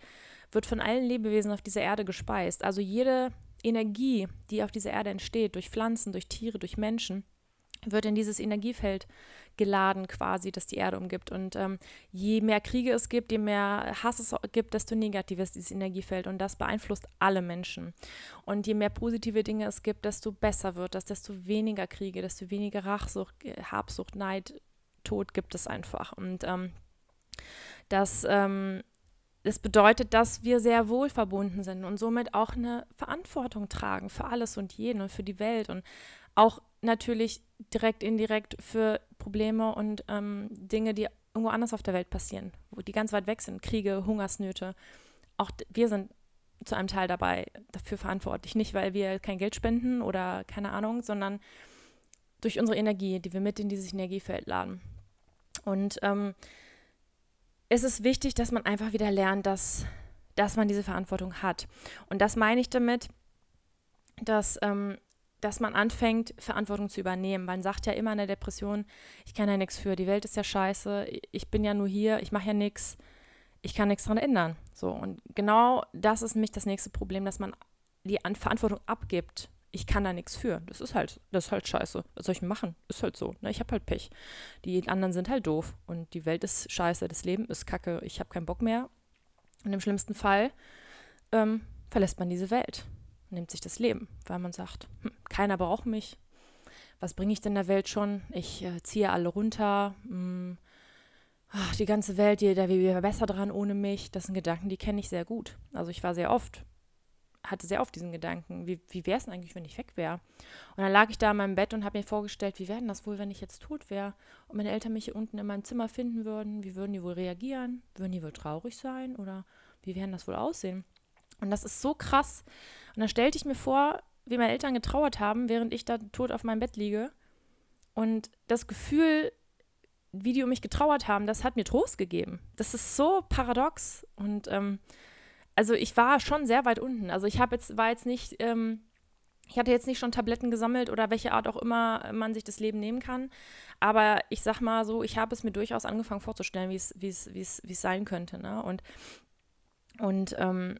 wird von allen Lebewesen auf dieser Erde gespeist. Also jede Energie, die auf dieser Erde entsteht, durch Pflanzen, durch Tiere, durch Menschen, wird in dieses Energiefeld geladen quasi, das die Erde umgibt. Und ähm, je mehr Kriege es gibt, je mehr Hass es gibt, desto negativer ist dieses Energiefeld. Und das beeinflusst alle Menschen. Und je mehr positive Dinge es gibt, desto besser wird das, desto weniger Kriege, desto weniger Rachsucht, Habsucht, Neid, Tod gibt es einfach. Und ähm, das ähm, das bedeutet, dass wir sehr wohl verbunden sind und somit auch eine Verantwortung tragen für alles und jeden und für die Welt und auch natürlich direkt, indirekt für Probleme und ähm, Dinge, die irgendwo anders auf der Welt passieren, wo die ganz weit weg sind, Kriege, Hungersnöte. Auch wir sind zu einem Teil dabei dafür verantwortlich. Nicht, weil wir kein Geld spenden oder keine Ahnung, sondern durch unsere Energie, die wir mit in dieses Energiefeld laden. Und ähm, ist es wichtig, dass man einfach wieder lernt, dass, dass man diese Verantwortung hat. Und das meine ich damit, dass, ähm, dass man anfängt, Verantwortung zu übernehmen. Man sagt ja immer in der Depression, ich kann ja nichts für, die Welt ist ja scheiße, ich bin ja nur hier, ich mache ja nichts, ich kann nichts daran ändern. So, und genau das ist nämlich das nächste Problem, dass man die Verantwortung abgibt ich kann da nichts für. Das ist halt, das ist halt scheiße. Was soll ich machen? Ist halt so. Ne? Ich habe halt Pech. Die anderen sind halt doof. Und die Welt ist scheiße, das Leben ist kacke, ich habe keinen Bock mehr. Und im schlimmsten Fall ähm, verlässt man diese Welt, nimmt sich das Leben, weil man sagt, hm, keiner braucht mich. Was bringe ich denn der Welt schon? Ich äh, ziehe alle runter. Hm, ach, die ganze Welt, da wäre besser dran ohne mich. Das sind Gedanken, die kenne ich sehr gut. Also ich war sehr oft hatte sehr oft diesen Gedanken, wie, wie wäre es eigentlich, wenn ich weg wäre? Und dann lag ich da in meinem Bett und habe mir vorgestellt, wie wäre denn das wohl, wenn ich jetzt tot wäre und meine Eltern mich hier unten in meinem Zimmer finden würden? Wie würden die wohl reagieren? Würden die wohl traurig sein oder wie wären das wohl aussehen? Und das ist so krass. Und dann stellte ich mir vor, wie meine Eltern getrauert haben, während ich da tot auf meinem Bett liege. Und das Gefühl, wie die um mich getrauert haben, das hat mir Trost gegeben. Das ist so paradox. Und ähm, also ich war schon sehr weit unten. Also ich habe jetzt, war jetzt nicht, ähm, ich hatte jetzt nicht schon Tabletten gesammelt oder welche Art auch immer man sich das Leben nehmen kann. Aber ich sag mal so, ich habe es mir durchaus angefangen vorzustellen, wie es, sein könnte. Ne? Und, und ähm,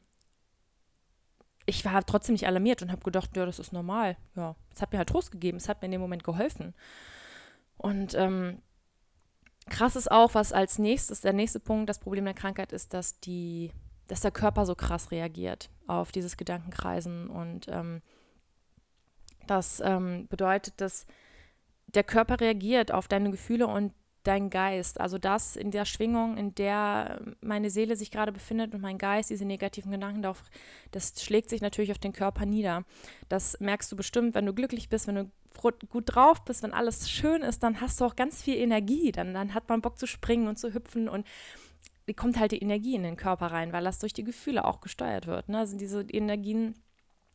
ich war trotzdem nicht alarmiert und habe gedacht, ja, das ist normal. Ja, es hat mir halt Trost gegeben, es hat mir in dem Moment geholfen. Und ähm, krass ist auch, was als nächstes, der nächste Punkt, das Problem der Krankheit ist, dass die dass der Körper so krass reagiert auf dieses Gedankenkreisen. Und ähm, das ähm, bedeutet, dass der Körper reagiert auf deine Gefühle und dein Geist. Also das in der Schwingung, in der meine Seele sich gerade befindet und mein Geist, diese negativen Gedanken darauf, das schlägt sich natürlich auf den Körper nieder. Das merkst du bestimmt, wenn du glücklich bist, wenn du gut drauf bist, wenn alles schön ist, dann hast du auch ganz viel Energie. Dann, dann hat man Bock zu springen und zu hüpfen und kommt halt die Energie in den Körper rein, weil das durch die Gefühle auch gesteuert wird. Ne? Also diese Energien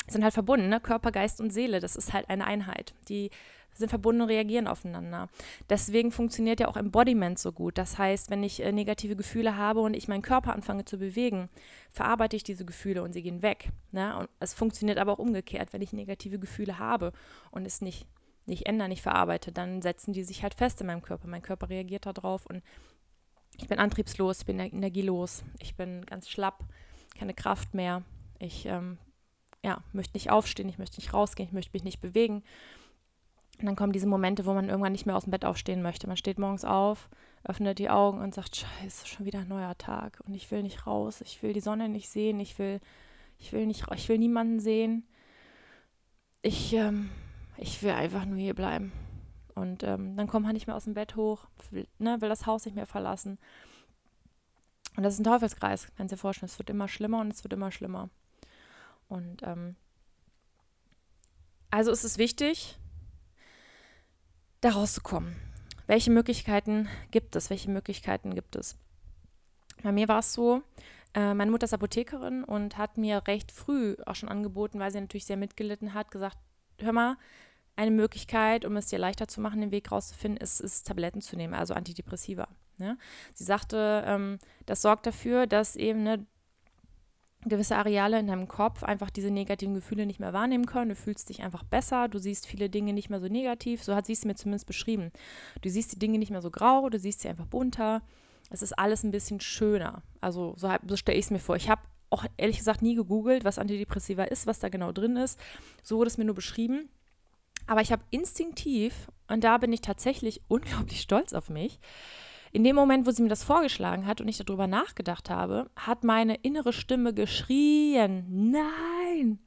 sind halt verbunden, ne? Körper, Geist und Seele, das ist halt eine Einheit. Die sind verbunden und reagieren aufeinander. Deswegen funktioniert ja auch Embodiment so gut. Das heißt, wenn ich äh, negative Gefühle habe und ich meinen Körper anfange zu bewegen, verarbeite ich diese Gefühle und sie gehen weg. Ne? Und es funktioniert aber auch umgekehrt, wenn ich negative Gefühle habe und es nicht, nicht ändere, nicht verarbeite, dann setzen die sich halt fest in meinem Körper. Mein Körper reagiert darauf und ich bin antriebslos, ich bin energielos, ich bin ganz schlapp, keine Kraft mehr. Ich ähm, ja, möchte nicht aufstehen, ich möchte nicht rausgehen, ich möchte mich nicht bewegen. Und dann kommen diese Momente, wo man irgendwann nicht mehr aus dem Bett aufstehen möchte. Man steht morgens auf, öffnet die Augen und sagt, scheiße, schon wieder ein neuer Tag und ich will nicht raus, ich will die Sonne nicht sehen, ich will, ich will nicht, ich will niemanden sehen. Ich, ähm, ich will einfach nur hier bleiben. Und ähm, dann kommt man nicht mehr aus dem Bett hoch, will, ne, will das Haus nicht mehr verlassen. Und das ist ein Teufelskreis, kannst du dir vorstellen. Es wird immer schlimmer und es wird immer schlimmer. Und ähm, also ist es wichtig, da rauszukommen. Welche Möglichkeiten gibt es? Welche Möglichkeiten gibt es? Bei mir war es so, äh, meine Mutter ist Apothekerin und hat mir recht früh auch schon angeboten, weil sie natürlich sehr mitgelitten hat, gesagt, hör mal, eine Möglichkeit, um es dir leichter zu machen, den Weg rauszufinden, ist, ist Tabletten zu nehmen, also Antidepressiva. Ja? Sie sagte, ähm, das sorgt dafür, dass eben ne, gewisse Areale in deinem Kopf einfach diese negativen Gefühle nicht mehr wahrnehmen können. Du fühlst dich einfach besser, du siehst viele Dinge nicht mehr so negativ. So hat sie es mir zumindest beschrieben. Du siehst die Dinge nicht mehr so grau, du siehst sie einfach bunter. Es ist alles ein bisschen schöner. Also so, so stelle ich es mir vor. Ich habe auch ehrlich gesagt nie gegoogelt, was Antidepressiva ist, was da genau drin ist. So wurde es mir nur beschrieben. Aber ich habe instinktiv, und da bin ich tatsächlich unglaublich stolz auf mich, in dem Moment, wo sie mir das vorgeschlagen hat und ich darüber nachgedacht habe, hat meine innere Stimme geschrien, nein,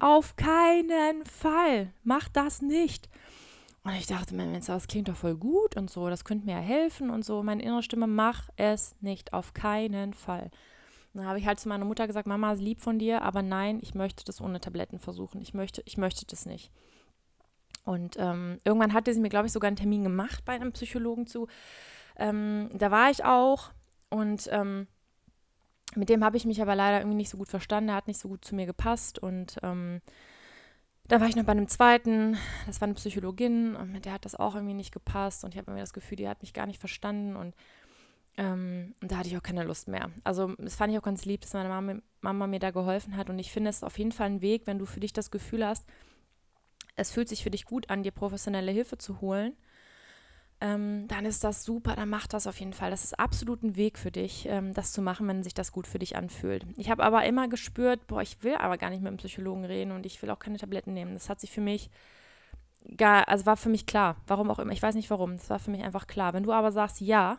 auf keinen Fall, mach das nicht. Und ich dachte, Mensch, das klingt doch voll gut und so, das könnte mir ja helfen und so. Meine innere Stimme, mach es nicht, auf keinen Fall. Dann habe ich halt zu meiner Mutter gesagt, Mama lieb von dir, aber nein, ich möchte das ohne Tabletten versuchen. Ich möchte, ich möchte das nicht. Und ähm, irgendwann hatte sie mir, glaube ich, sogar einen Termin gemacht bei einem Psychologen zu. Ähm, da war ich auch und ähm, mit dem habe ich mich aber leider irgendwie nicht so gut verstanden. Er hat nicht so gut zu mir gepasst und ähm, da war ich noch bei einem zweiten, das war eine Psychologin und mit der hat das auch irgendwie nicht gepasst und ich habe irgendwie das Gefühl, die hat mich gar nicht verstanden und, ähm, da hatte ich auch keine Lust mehr. Also das fand ich auch ganz lieb, dass meine Mama, Mama mir da geholfen hat und ich finde es auf jeden Fall ein Weg, wenn du für dich das Gefühl hast, es fühlt sich für dich gut an, dir professionelle Hilfe zu holen ähm, dann ist das super, dann mach das auf jeden Fall. Das ist absolut ein Weg für dich, ähm, das zu machen, wenn sich das gut für dich anfühlt. Ich habe aber immer gespürt, boah, ich will aber gar nicht mit einem Psychologen reden und ich will auch keine Tabletten nehmen. Das hat sich für mich gar, also war für mich klar, warum auch immer, ich weiß nicht warum, das war für mich einfach klar. Wenn du aber sagst, ja,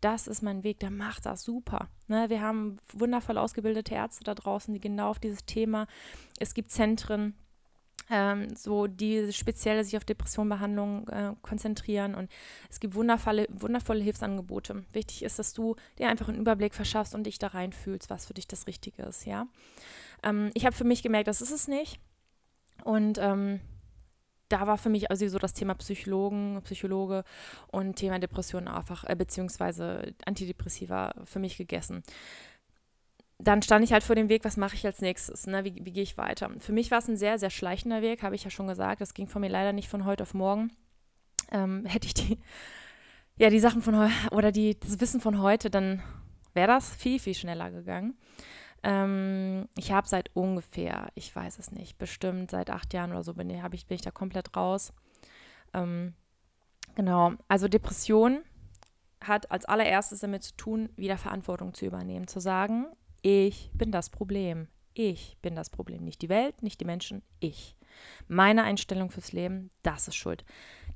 das ist mein Weg, dann mach das super. Ne? Wir haben wundervoll ausgebildete Ärzte da draußen, die genau auf dieses Thema, es gibt Zentren, ähm, so die speziell sich auf Depressionbehandlung äh, konzentrieren und es gibt wundervolle, wundervolle Hilfsangebote. Wichtig ist, dass du dir einfach einen Überblick verschaffst und dich da reinfühlst, was für dich das Richtige ist, ja. Ähm, ich habe für mich gemerkt, das ist es nicht und ähm, da war für mich also so das Thema Psychologen, Psychologe und Thema Depression einfach, äh, beziehungsweise Antidepressiva für mich gegessen dann stand ich halt vor dem Weg, was mache ich als nächstes, ne? wie, wie gehe ich weiter. Für mich war es ein sehr, sehr schleichender Weg, habe ich ja schon gesagt. Das ging von mir leider nicht von heute auf morgen. Ähm, hätte ich die, ja, die Sachen von heute oder die, das Wissen von heute, dann wäre das viel, viel schneller gegangen. Ähm, ich habe seit ungefähr, ich weiß es nicht, bestimmt seit acht Jahren oder so bin, ich, bin ich da komplett raus. Ähm, genau, also Depression hat als allererstes damit zu tun, wieder Verantwortung zu übernehmen, zu sagen, ich bin das Problem. Ich bin das Problem. Nicht die Welt, nicht die Menschen, ich. Meine Einstellung fürs Leben, das ist schuld.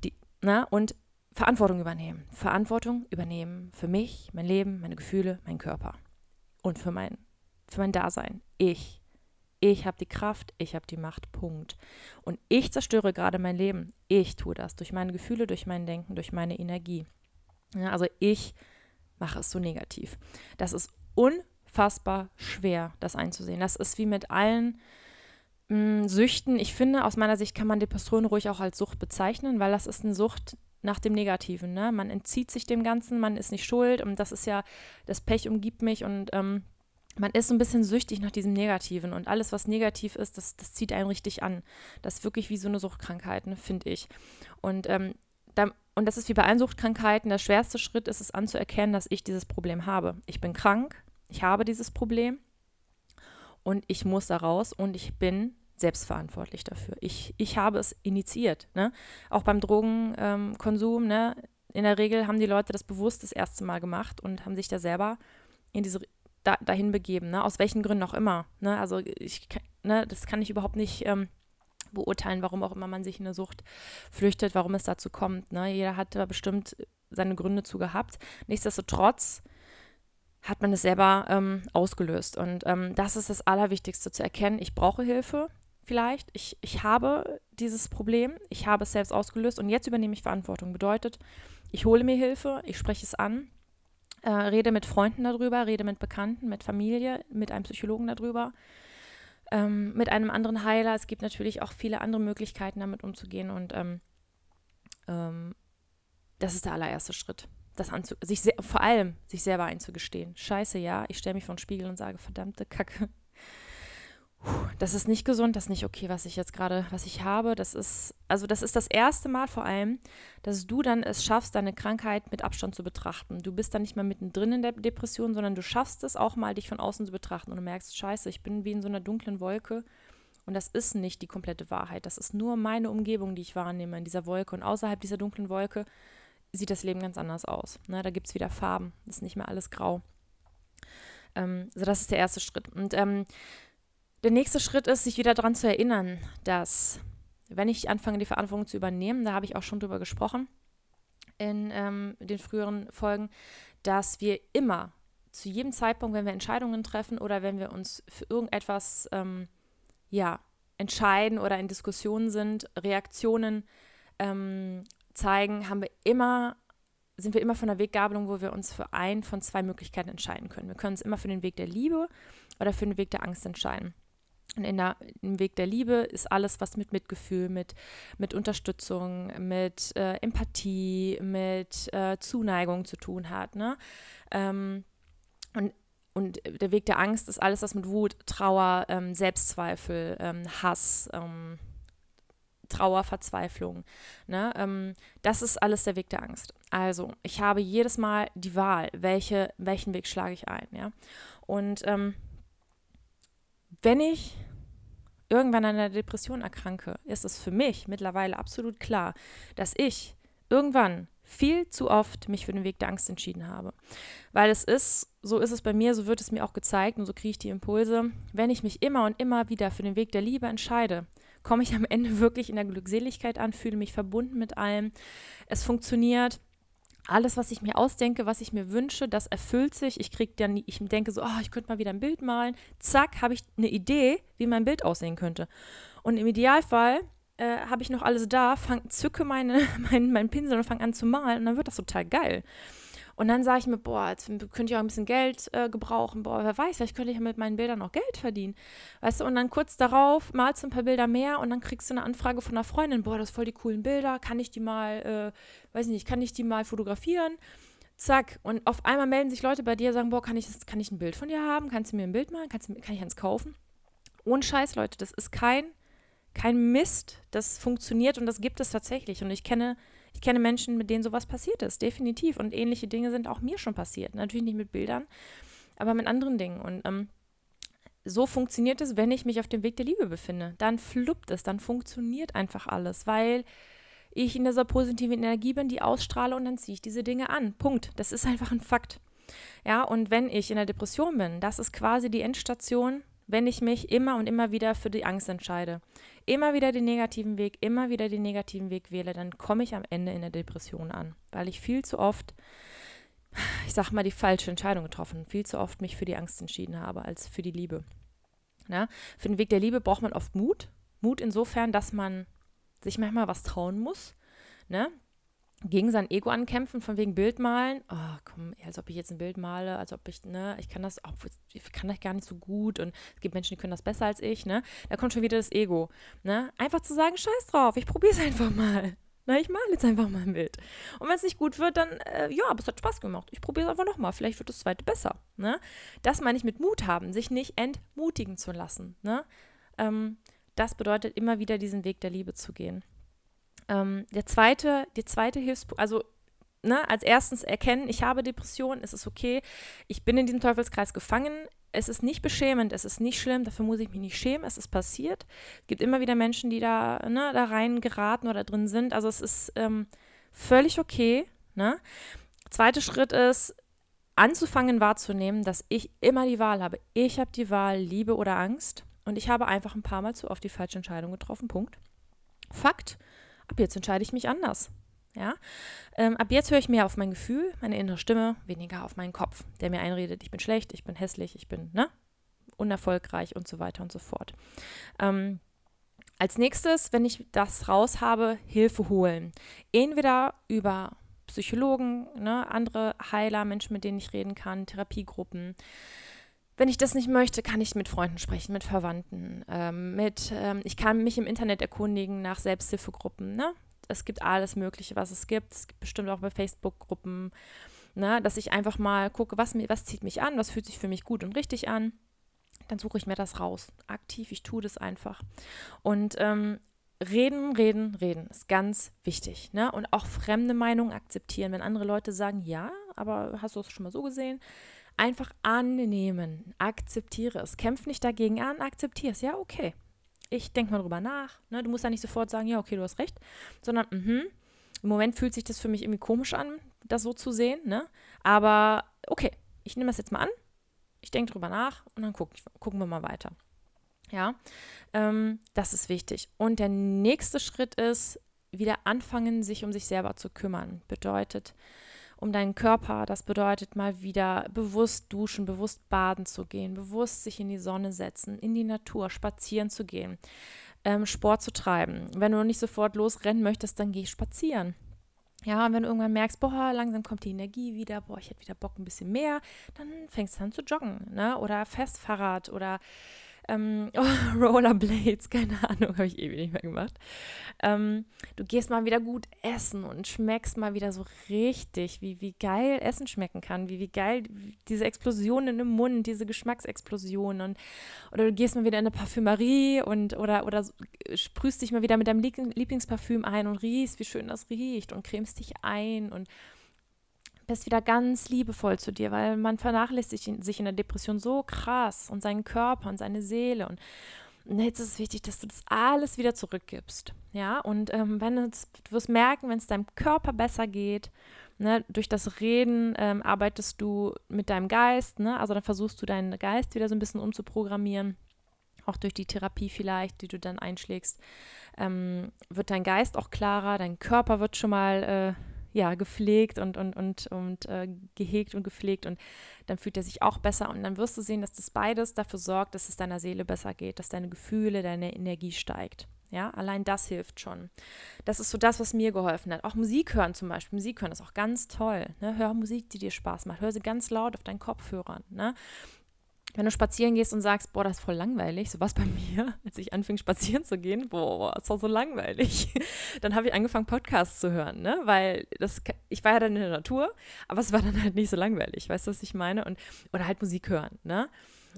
Die, na, und Verantwortung übernehmen. Verantwortung übernehmen für mich, mein Leben, meine Gefühle, meinen Körper. Und für mein, für mein Dasein. Ich. Ich habe die Kraft, ich habe die Macht, Punkt. Und ich zerstöre gerade mein Leben. Ich tue das durch meine Gefühle, durch mein Denken, durch meine Energie. Ja, also ich mache es so negativ. Das ist un unfassbar schwer, das einzusehen. Das ist wie mit allen mh, mm, Süchten. Ich finde, aus meiner Sicht kann man Depression ruhig auch als Sucht bezeichnen, weil das ist eine Sucht nach dem Negativen. Ne? Man entzieht sich dem Ganzen, man ist nicht schuld und das ist ja, das Pech umgibt mich und ähm, man ist so ein bisschen süchtig nach diesem Negativen und alles, was negativ ist, das, das zieht einen richtig an. Das ist wirklich wie so eine Suchtkrankheit, ne, finde ich. Und, ähm, da, und das ist wie bei allen Suchtkrankheiten, der schwerste Schritt ist es anzuerkennen, dass ich dieses Problem habe. Ich bin krank, ich habe dieses Problem und ich muss da raus und ich bin selbstverantwortlich dafür. Ich, ich habe es initiiert. Ne? Auch beim Drogenkonsum, ne? in der Regel haben die Leute das bewusst das erste Mal gemacht und haben sich da selber in diese da, dahin begeben, ne? aus welchen Gründen auch immer. Ne? Also ich, ne, das kann ich überhaupt nicht ähm, beurteilen, warum auch immer man sich in eine Sucht flüchtet, warum es dazu kommt. Ne? Jeder hat da bestimmt seine Gründe zu gehabt. Nichtsdestotrotz hat man es selber ähm, ausgelöst. Und ähm, das ist das Allerwichtigste zu erkennen. Ich brauche Hilfe vielleicht. Ich, ich habe dieses Problem. Ich habe es selbst ausgelöst und jetzt übernehme ich Verantwortung. Bedeutet, ich hole mir Hilfe, ich spreche es an, äh, rede mit Freunden darüber, rede mit Bekannten, mit Familie, mit einem Psychologen darüber, ähm, mit einem anderen Heiler. Es gibt natürlich auch viele andere Möglichkeiten, damit umzugehen. Und ähm, ähm, das ist der allererste Schritt das anzu sich vor allem sich selber einzugestehen. Scheiße, ja, ich stelle mich vor den Spiegel und sage, verdammte Kacke. das ist nicht gesund, das ist nicht okay, was ich jetzt gerade, was ich habe. Das ist, also das ist das erste Mal vor allem, dass du dann es schaffst, deine Krankheit mit Abstand zu betrachten. Du bist dann nicht mehr mittendrin in der Depression, sondern du schaffst es auch mal, dich von außen zu betrachten und du merkst, scheiße, ich bin wie in so einer dunklen Wolke und das ist nicht die komplette Wahrheit. Das ist nur meine Umgebung, die ich wahrnehme in dieser Wolke und außerhalb dieser dunklen Wolke sieht das Leben ganz anders aus. Ne? Da gibt es wieder Farben, ist nicht mehr alles grau. Ähm, also das ist der erste Schritt. Und ähm, der nächste Schritt ist, sich wieder daran zu erinnern, dass wenn ich anfange, die Verantwortung zu übernehmen, da habe ich auch schon drüber gesprochen in ähm, den früheren Folgen, dass wir immer zu jedem Zeitpunkt, wenn wir Entscheidungen treffen oder wenn wir uns für irgendetwas ähm, ja, entscheiden oder in Diskussionen sind, Reaktionen ähm, zeigen, haben wir immer, sind wir immer von der Weggabelung, wo wir uns für einen von zwei Möglichkeiten entscheiden können. Wir können uns immer für den Weg der Liebe oder für den Weg der Angst entscheiden. Und in der, im Weg der Liebe ist alles, was mit Mitgefühl, mit, mit Unterstützung, mit äh, Empathie, mit äh, Zuneigung zu tun hat. Ne? Ähm, und, und der Weg der Angst ist alles, was mit Wut, Trauer, ähm, Selbstzweifel, ähm, Hass, ähm, Trauer, Verzweiflung. Ne? Ähm, das ist alles der Weg der Angst. Also, ich habe jedes Mal die Wahl, welche, welchen Weg schlage ich ein. Ja? Und ähm, wenn ich irgendwann an einer Depression erkranke, ist es für mich mittlerweile absolut klar, dass ich irgendwann viel zu oft mich für den Weg der Angst entschieden habe. Weil es ist, so ist es bei mir, so wird es mir auch gezeigt und so kriege ich die Impulse, wenn ich mich immer und immer wieder für den Weg der Liebe entscheide, komme ich am Ende wirklich in der Glückseligkeit an, fühle mich verbunden mit allem. Es funktioniert alles, was ich mir ausdenke, was ich mir wünsche, das erfüllt sich. Ich kriege dann, ich denke so, oh, ich könnte mal wieder ein Bild malen. Zack, habe ich eine Idee, wie mein Bild aussehen könnte. Und im Idealfall äh, habe ich noch alles da, fang, zücke meine, mein, meinen Pinsel und fange an zu malen und dann wird das total geil. Und dann sage ich mir, boah, jetzt könnte ich auch ein bisschen Geld äh, gebrauchen. Boah, wer weiß, vielleicht könnte ich ja mit meinen Bildern auch Geld verdienen. Weißt du, und dann kurz darauf malst du ein paar Bilder mehr und dann kriegst du eine Anfrage von einer Freundin, boah, das sind voll die coolen Bilder, kann ich die mal, äh, weiß nicht, kann ich die mal fotografieren? Zack. Und auf einmal melden sich Leute bei dir und sagen, boah, kann ich, kann ich ein Bild von dir haben? Kannst du mir ein Bild malen? Kannst kann ich eins kaufen? Ohne Scheiß, Leute, das ist kein, kein Mist. Das funktioniert und das gibt es tatsächlich. Und ich kenne ich kenne Menschen, mit denen sowas passiert ist, definitiv. Und ähnliche Dinge sind auch mir schon passiert. Natürlich nicht mit Bildern, aber mit anderen Dingen. Und ähm, so funktioniert es, wenn ich mich auf dem Weg der Liebe befinde. Dann fluppt es, dann funktioniert einfach alles, weil ich in dieser positiven Energie bin, die ausstrahle und dann ziehe ich diese Dinge an. Punkt. Das ist einfach ein Fakt. Ja, und wenn ich in der Depression bin, das ist quasi die Endstation, wenn ich mich immer und immer wieder für die Angst entscheide immer wieder den negativen Weg, immer wieder den negativen Weg wähle, dann komme ich am Ende in der Depression an, weil ich viel zu oft, ich sag mal, die falsche Entscheidung getroffen, viel zu oft mich für die Angst entschieden habe als für die Liebe. Na? Für den Weg der Liebe braucht man oft Mut. Mut insofern, dass man sich manchmal was trauen muss. Ne? Gegen sein Ego ankämpfen, von wegen Bild malen. Oh, komm, als ob ich jetzt ein Bild male, als ob ich, ne, ich kann das, ich kann das gar nicht so gut und es gibt Menschen, die können das besser als ich, ne? Da kommt schon wieder das Ego, ne? Einfach zu sagen, scheiß drauf, ich probiere es einfach mal. Na, ich male jetzt einfach mal ein Bild. Und wenn es nicht gut wird, dann, äh, ja, aber es hat Spaß gemacht. Ich probiere es einfach nochmal. Vielleicht wird das zweite besser. Ne? Das meine ich mit Mut haben, sich nicht entmutigen zu lassen. Ne? Ähm, das bedeutet immer wieder diesen Weg der Liebe zu gehen. Ähm, der zweite, die zweite Hilfspunkt, also ne, als erstens erkennen, ich habe Depressionen, es ist okay, ich bin in diesem Teufelskreis gefangen, es ist nicht beschämend, es ist nicht schlimm, dafür muss ich mich nicht schämen, es ist passiert. Es gibt immer wieder Menschen, die da, ne, da rein geraten oder drin sind. Also es ist ähm, völlig okay. Ne? Zweiter Schritt ist, anzufangen wahrzunehmen, dass ich immer die Wahl habe. Ich habe die Wahl, Liebe oder Angst. Und ich habe einfach ein paar Mal zu oft die falsche Entscheidung getroffen. Punkt. Fakt ab jetzt entscheide ich mich anders. Ja? Ähm, ab jetzt höre ich mehr auf mein Gefühl, meine innere Stimme, weniger auf meinen Kopf, der mir einredet, ich bin schlecht, ich bin hässlich, ich bin ne, unerfolgreich und so weiter und so fort. Ähm, als nächstes, wenn ich das raus habe, Hilfe holen. Entweder über Psychologen, ne, andere Heiler, Menschen, mit denen ich reden kann, Therapiegruppen. Wenn ich das nicht möchte, kann ich mit Freunden sprechen, mit Verwandten, ähm, mit, ähm, ich kann mich im Internet erkundigen nach Selbsthilfegruppen. Ne? Es gibt alles Mögliche, was es gibt. Es gibt bestimmt auch bei Facebook-Gruppen, ne? dass ich einfach mal gucke, was, was zieht mich an, was fühlt sich für mich gut und richtig an. dann suche ich mir das raus. Aktiv, ich tue das einfach. Und ähm, reden, reden, reden ist ganz wichtig. Ne? Und auch fremde Meinungen akzeptieren. Wenn andere Leute sagen, ja, aber hast du es schon mal so gesehen? Einfach annehmen, akzeptiere es. Kämpf nicht dagegen an, akzeptiere es. Ja, okay. Ich denke mal drüber nach. Ne? Du musst ja nicht sofort sagen, ja, okay, du hast recht, sondern, mh, im Moment fühlt sich das für mich irgendwie komisch an, das so zu sehen. Ne? Aber okay, ich nehme das jetzt mal an, ich denke drüber nach und dann guck, gucken wir mal weiter. Ja, ähm, das ist wichtig. Und der nächste Schritt ist, wieder anfangen, sich um sich selber zu kümmern. Bedeutet, um deinen Körper, das bedeutet mal wieder bewusst duschen, bewusst baden zu gehen, bewusst sich in die Sonne setzen, in die Natur, spazieren zu gehen, ähm, Sport zu treiben. Wenn du nicht sofort losrennen möchtest, dann geh spazieren. Ja, und wenn du irgendwann merkst, boah, langsam kommt die Energie wieder, boah, ich hätte wieder Bock ein bisschen mehr, dann fängst du an zu joggen, ne? Oder Festfahrrad oder ähm, oh, Rollerblades, keine Ahnung, habe ich ewig nicht mehr gemacht. Ähm, du gehst mal wieder gut essen und schmeckst mal wieder so richtig, wie, wie geil Essen schmecken kann, wie, wie geil diese Explosionen im Mund, diese Geschmacksexplosionen. Und, oder du gehst mal wieder in eine Parfümerie und oder, oder sprühst dich mal wieder mit deinem Lieblingsparfüm ein und riechst, wie schön das riecht und cremst dich ein und bist wieder ganz liebevoll zu dir, weil man vernachlässigt sich in der Depression so krass und seinen Körper und seine Seele. Und, jetzt ist es wichtig, dass du das alles wieder zurückgibst. Ja, und ähm, wenn es, du wirst merken, wenn es deinem Körper besser geht, ne, durch das Reden ähm, arbeitest du mit deinem Geist, ne, also dann versuchst du deinen Geist wieder so ein bisschen umzuprogrammieren auch durch die Therapie vielleicht, die du dann einschlägst, ähm, wird dein Geist auch klarer, dein Körper wird schon mal äh, ja, gepflegt und, und, und, und äh, gehegt und gepflegt und dann fühlt er sich auch besser und dann wirst du sehen, dass das beides dafür sorgt, dass es deiner Seele besser geht, dass deine Gefühle, deine Energie steigt. Ja, allein das hilft schon. Das ist so das, was mir geholfen hat. Auch Musik hören zum Beispiel. Musik hören ist auch ganz toll. Ne? Hör Musik, die dir Spaß macht. Hör sie ganz laut auf deinen Kopfhörern. Ne? Wenn du spazieren gehst und sagst, boah, das ist voll langweilig, so was bei mir, als ich anfing spazieren zu gehen, boah, das war so langweilig, dann habe ich angefangen Podcasts zu hören, ne, weil das, ich war ja dann in der Natur, aber es war dann halt nicht so langweilig, weißt du, was ich meine, und oder halt Musik hören, ne,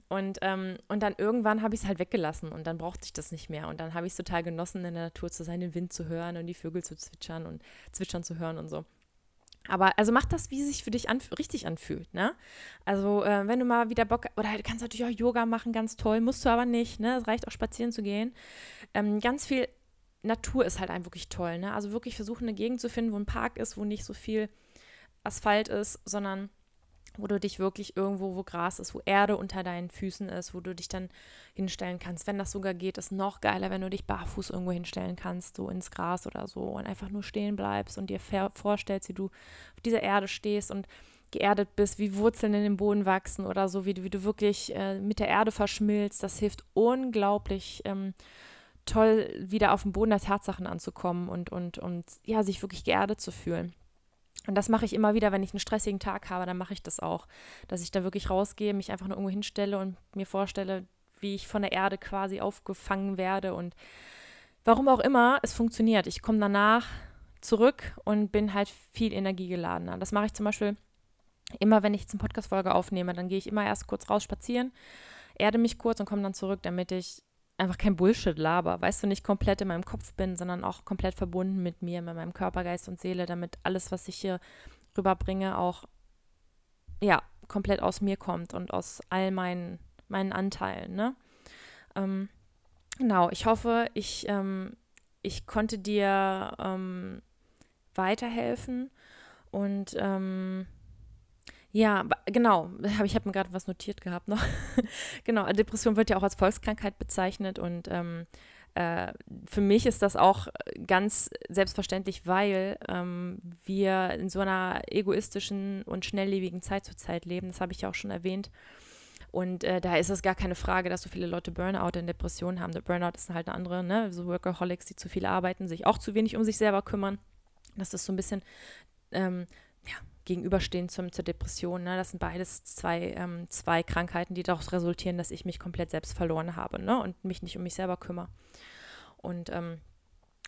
und, ähm, und dann irgendwann habe ich es halt weggelassen und dann brauchte ich das nicht mehr. Und dann habe ich es total genossen, in der Natur zu sein, den Wind zu hören und die Vögel zu zwitschern und zwitschern zu hören und so. Aber also mach das, wie es sich für dich anf richtig anfühlt, ne? Also äh, wenn du mal wieder Bock, oder du kannst natürlich auch Yoga machen, ganz toll, musst du aber nicht, ne? Es reicht auch spazieren zu gehen. Ähm, ganz viel Natur ist halt einfach wirklich toll, ne? Also wirklich versuchen, eine Gegend zu finden, wo ein Park ist, wo nicht so viel Asphalt ist, sondern wo du dich wirklich irgendwo, wo Gras ist, wo Erde unter deinen Füßen ist, wo du dich dann hinstellen kannst. Wenn das sogar geht, ist noch geiler, wenn du dich barfuß irgendwo hinstellen kannst, so ins Gras oder so und einfach nur stehen bleibst und dir vorstellst, wie du auf dieser Erde stehst und geerdet bist, wie Wurzeln in den Boden wachsen oder so, wie, wie du wirklich äh, mit der Erde verschmilzt. Das hilft unglaublich ähm, toll, wieder auf den Boden der Tatsachen anzukommen und, und, und ja, sich wirklich geerdet zu fühlen. Und das mache ich immer wieder, wenn ich einen stressigen Tag habe, dann mache ich das auch, dass ich da wirklich rausgehe, mich einfach nur irgendwo hinstelle und mir vorstelle, wie ich von der Erde quasi aufgefangen werde und warum auch immer, es funktioniert. Ich komme danach zurück und bin halt viel energiegeladener. Das mache ich zum Beispiel immer, wenn ich jetzt eine Podcast-Folge aufnehme, dann gehe ich immer erst kurz raus spazieren, erde mich kurz und komme dann zurück, damit ich einfach kein Bullshit laber, weißt du, nicht komplett in meinem Kopf bin, sondern auch komplett verbunden mit mir, mit meinem Körper, Geist und Seele, damit alles, was ich hier rüberbringe, auch ja, komplett aus mir kommt und aus all meinen, meinen Anteilen, ne? Ähm, genau, ich hoffe, ich, ähm, ich konnte dir ähm, weiterhelfen und ähm, ja, genau. Ich habe mir gerade was notiert gehabt noch. genau, Depression wird ja auch als Volkskrankheit bezeichnet und ähm, äh, für mich ist das auch ganz selbstverständlich, weil ähm, wir in so einer egoistischen und schnelllebigen Zeit zurzeit leben. Das habe ich ja auch schon erwähnt. Und äh, da ist es gar keine Frage, dass so viele Leute Burnout und Depressionen haben. Der Burnout ist halt eine andere, ne? So Workaholics, die zu viel arbeiten, sich auch zu wenig um sich selber kümmern. Das ist so ein bisschen ähm, ja, gegenüberstehen zum, zur Depression. Ne? Das sind beides zwei, ähm, zwei Krankheiten, die daraus resultieren, dass ich mich komplett selbst verloren habe ne? und mich nicht um mich selber kümmere. Und ähm,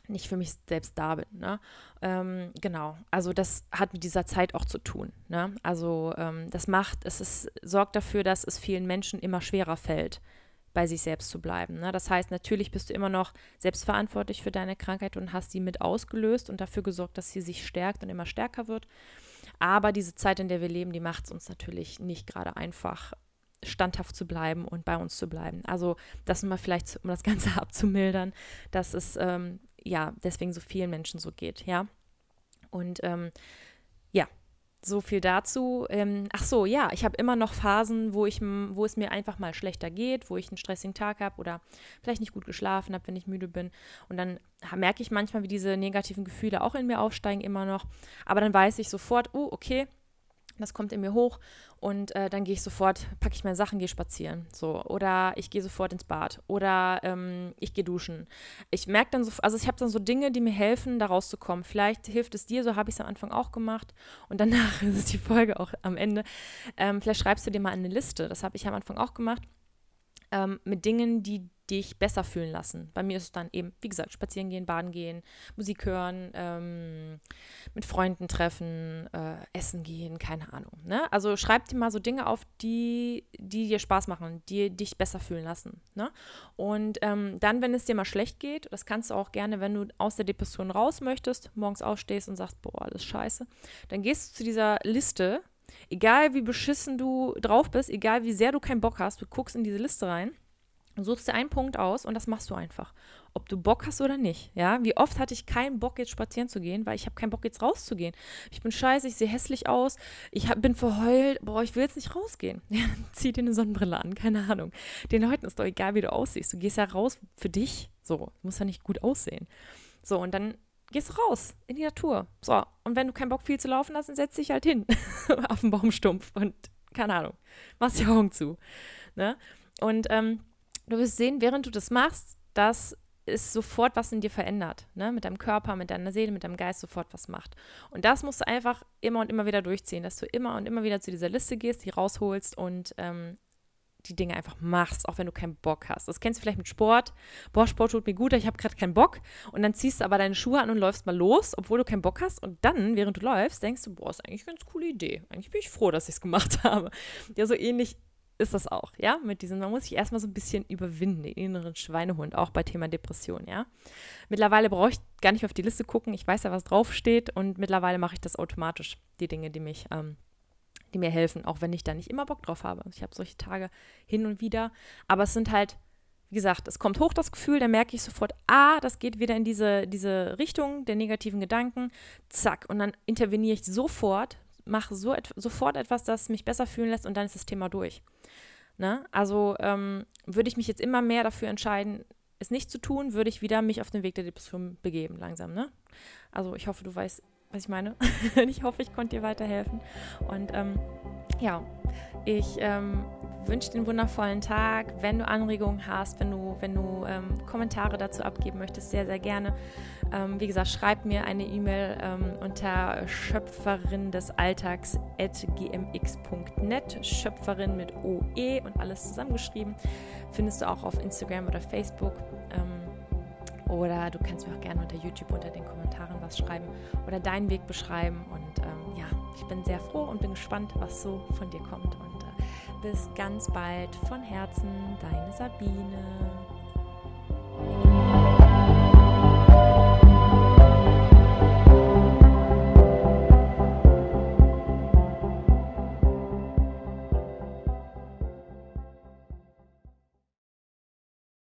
nicht für mich selbst da bin. Ne? Ähm, genau, also das hat mit dieser Zeit auch zu tun. Ne? Also ähm, das macht, es ist, sorgt dafür, dass es vielen Menschen immer schwerer fällt, bei sich selbst zu bleiben. Ne? Das heißt, natürlich bist du immer noch selbstverantwortlich für deine Krankheit und hast sie mit ausgelöst und dafür gesorgt, dass sie sich stärkt und immer stärker wird. Aber diese Zeit, in der wir leben, die macht es uns natürlich nicht gerade einfach, standhaft zu bleiben und bei uns zu bleiben. Also das mal vielleicht, um das Ganze abzumildern, dass es ähm, ja deswegen so vielen Menschen so geht, ja. Und ähm, so viel dazu. Ähm, ach so, ja, ich habe immer noch Phasen, wo, ich, wo es mir einfach mal schlechter geht, wo ich einen stressigen Tag habe oder vielleicht nicht gut geschlafen habe, wenn ich müde bin. Und dann merke ich manchmal, wie diese negativen Gefühle auch in mir aufsteigen, immer noch. Aber dann weiß ich sofort, oh, okay, das kommt in mir hoch und äh, dann gehe ich sofort, packe ich meine Sachen, gehe spazieren. So. Oder ich gehe sofort ins Bad. Oder ähm, ich gehe duschen. Ich merke dann so, also ich habe dann so Dinge, die mir helfen, da rauszukommen. Vielleicht hilft es dir, so habe ich es am Anfang auch gemacht. Und danach ist die Folge auch am Ende. Ähm, vielleicht schreibst du dir mal eine Liste. Das habe ich am Anfang auch gemacht. Ähm, mit Dingen, die dich besser fühlen lassen. Bei mir ist es dann eben, wie gesagt, spazieren gehen, baden gehen, Musik hören, ähm, mit Freunden treffen, äh, essen gehen, keine Ahnung. Ne? Also schreib dir mal so Dinge auf, die, die dir Spaß machen, die dich besser fühlen lassen. Ne? Und ähm, dann, wenn es dir mal schlecht geht, das kannst du auch gerne, wenn du aus der Depression raus möchtest, morgens aufstehst und sagst, boah, alles scheiße, dann gehst du zu dieser Liste, egal wie beschissen du drauf bist, egal wie sehr du keinen Bock hast, du guckst in diese Liste rein Du suchst dir einen Punkt aus und das machst du einfach. Ob du Bock hast oder nicht. Ja, wie oft hatte ich keinen Bock, jetzt spazieren zu gehen, weil ich habe keinen Bock, jetzt rauszugehen. Ich bin scheiße, ich sehe hässlich aus, ich hab, bin verheult, boah, ich will jetzt nicht rausgehen. Ja, zieh dir eine Sonnenbrille an, keine Ahnung. Den Leuten ist doch egal, wie du aussiehst. Du gehst ja raus für dich. So, muss ja nicht gut aussehen. So, und dann gehst raus in die Natur. So, und wenn du keinen Bock viel zu laufen hast, dann setz dich halt hin auf den Baumstumpf und keine Ahnung, machst die Augen zu. Ne? Und ähm, du wirst sehen, während du das machst, dass es sofort was in dir verändert, ne? mit deinem Körper, mit deiner Seele, mit deinem Geist sofort was macht. Und das musst du einfach immer und immer wieder durchziehen, dass du immer und immer wieder zu dieser Liste gehst, die rausholst und ähm, die Dinge einfach machst, auch wenn du keinen Bock hast. Das kennst du vielleicht mit Sport. Boah, Sport tut mir gut, ich habe gerade keinen Bock. Und dann ziehst du aber deine Schuhe an und läufst mal los, obwohl du keinen Bock hast. Und dann, während du läufst, denkst du, boah, ist eigentlich eine ganz coole Idee. Eigentlich bin ich froh, dass ich es gemacht habe. Ja, so ähnlich ist das auch, ja, mit diesem, man muss sich erstmal so ein bisschen überwinden, den inneren Schweinehund, auch bei Thema Depression, ja. Mittlerweile brauche ich gar nicht auf die Liste gucken, ich weiß ja, was draufsteht und mittlerweile mache ich das automatisch, die Dinge, die mich, ähm, die mir helfen, auch wenn ich da nicht immer Bock drauf habe. Ich habe solche Tage hin und wieder, aber es sind halt, wie gesagt, es kommt hoch das Gefühl, dann merke ich sofort, ah, das geht wieder in diese, diese Richtung der negativen Gedanken, zack, und dann interveniere ich sofort, mache so et sofort etwas, das mich besser fühlen lässt und dann ist das Thema durch. Ne? Also ähm, würde ich mich jetzt immer mehr dafür entscheiden, es nicht zu tun, würde ich wieder mich auf den Weg der Depression begeben, langsam. Ne? Also ich hoffe, du weißt, was ich meine. ich hoffe, ich konnte dir weiterhelfen. Und ähm, ja, ich ähm, wünsche dir einen wundervollen Tag. Wenn du Anregungen hast, wenn du, wenn du ähm, Kommentare dazu abgeben möchtest, sehr, sehr gerne. Ähm, wie gesagt, schreib mir eine E-Mail ähm, unter schöpferin des Alltags at gmx.net. Schöpferin mit OE und alles zusammengeschrieben. Findest du auch auf Instagram oder Facebook. Ähm, oder du kannst mir auch gerne unter YouTube unter den Kommentaren was schreiben oder deinen Weg beschreiben. Und ähm, ja, ich bin sehr froh und bin gespannt, was so von dir kommt. Und äh, bis ganz bald von Herzen, deine Sabine.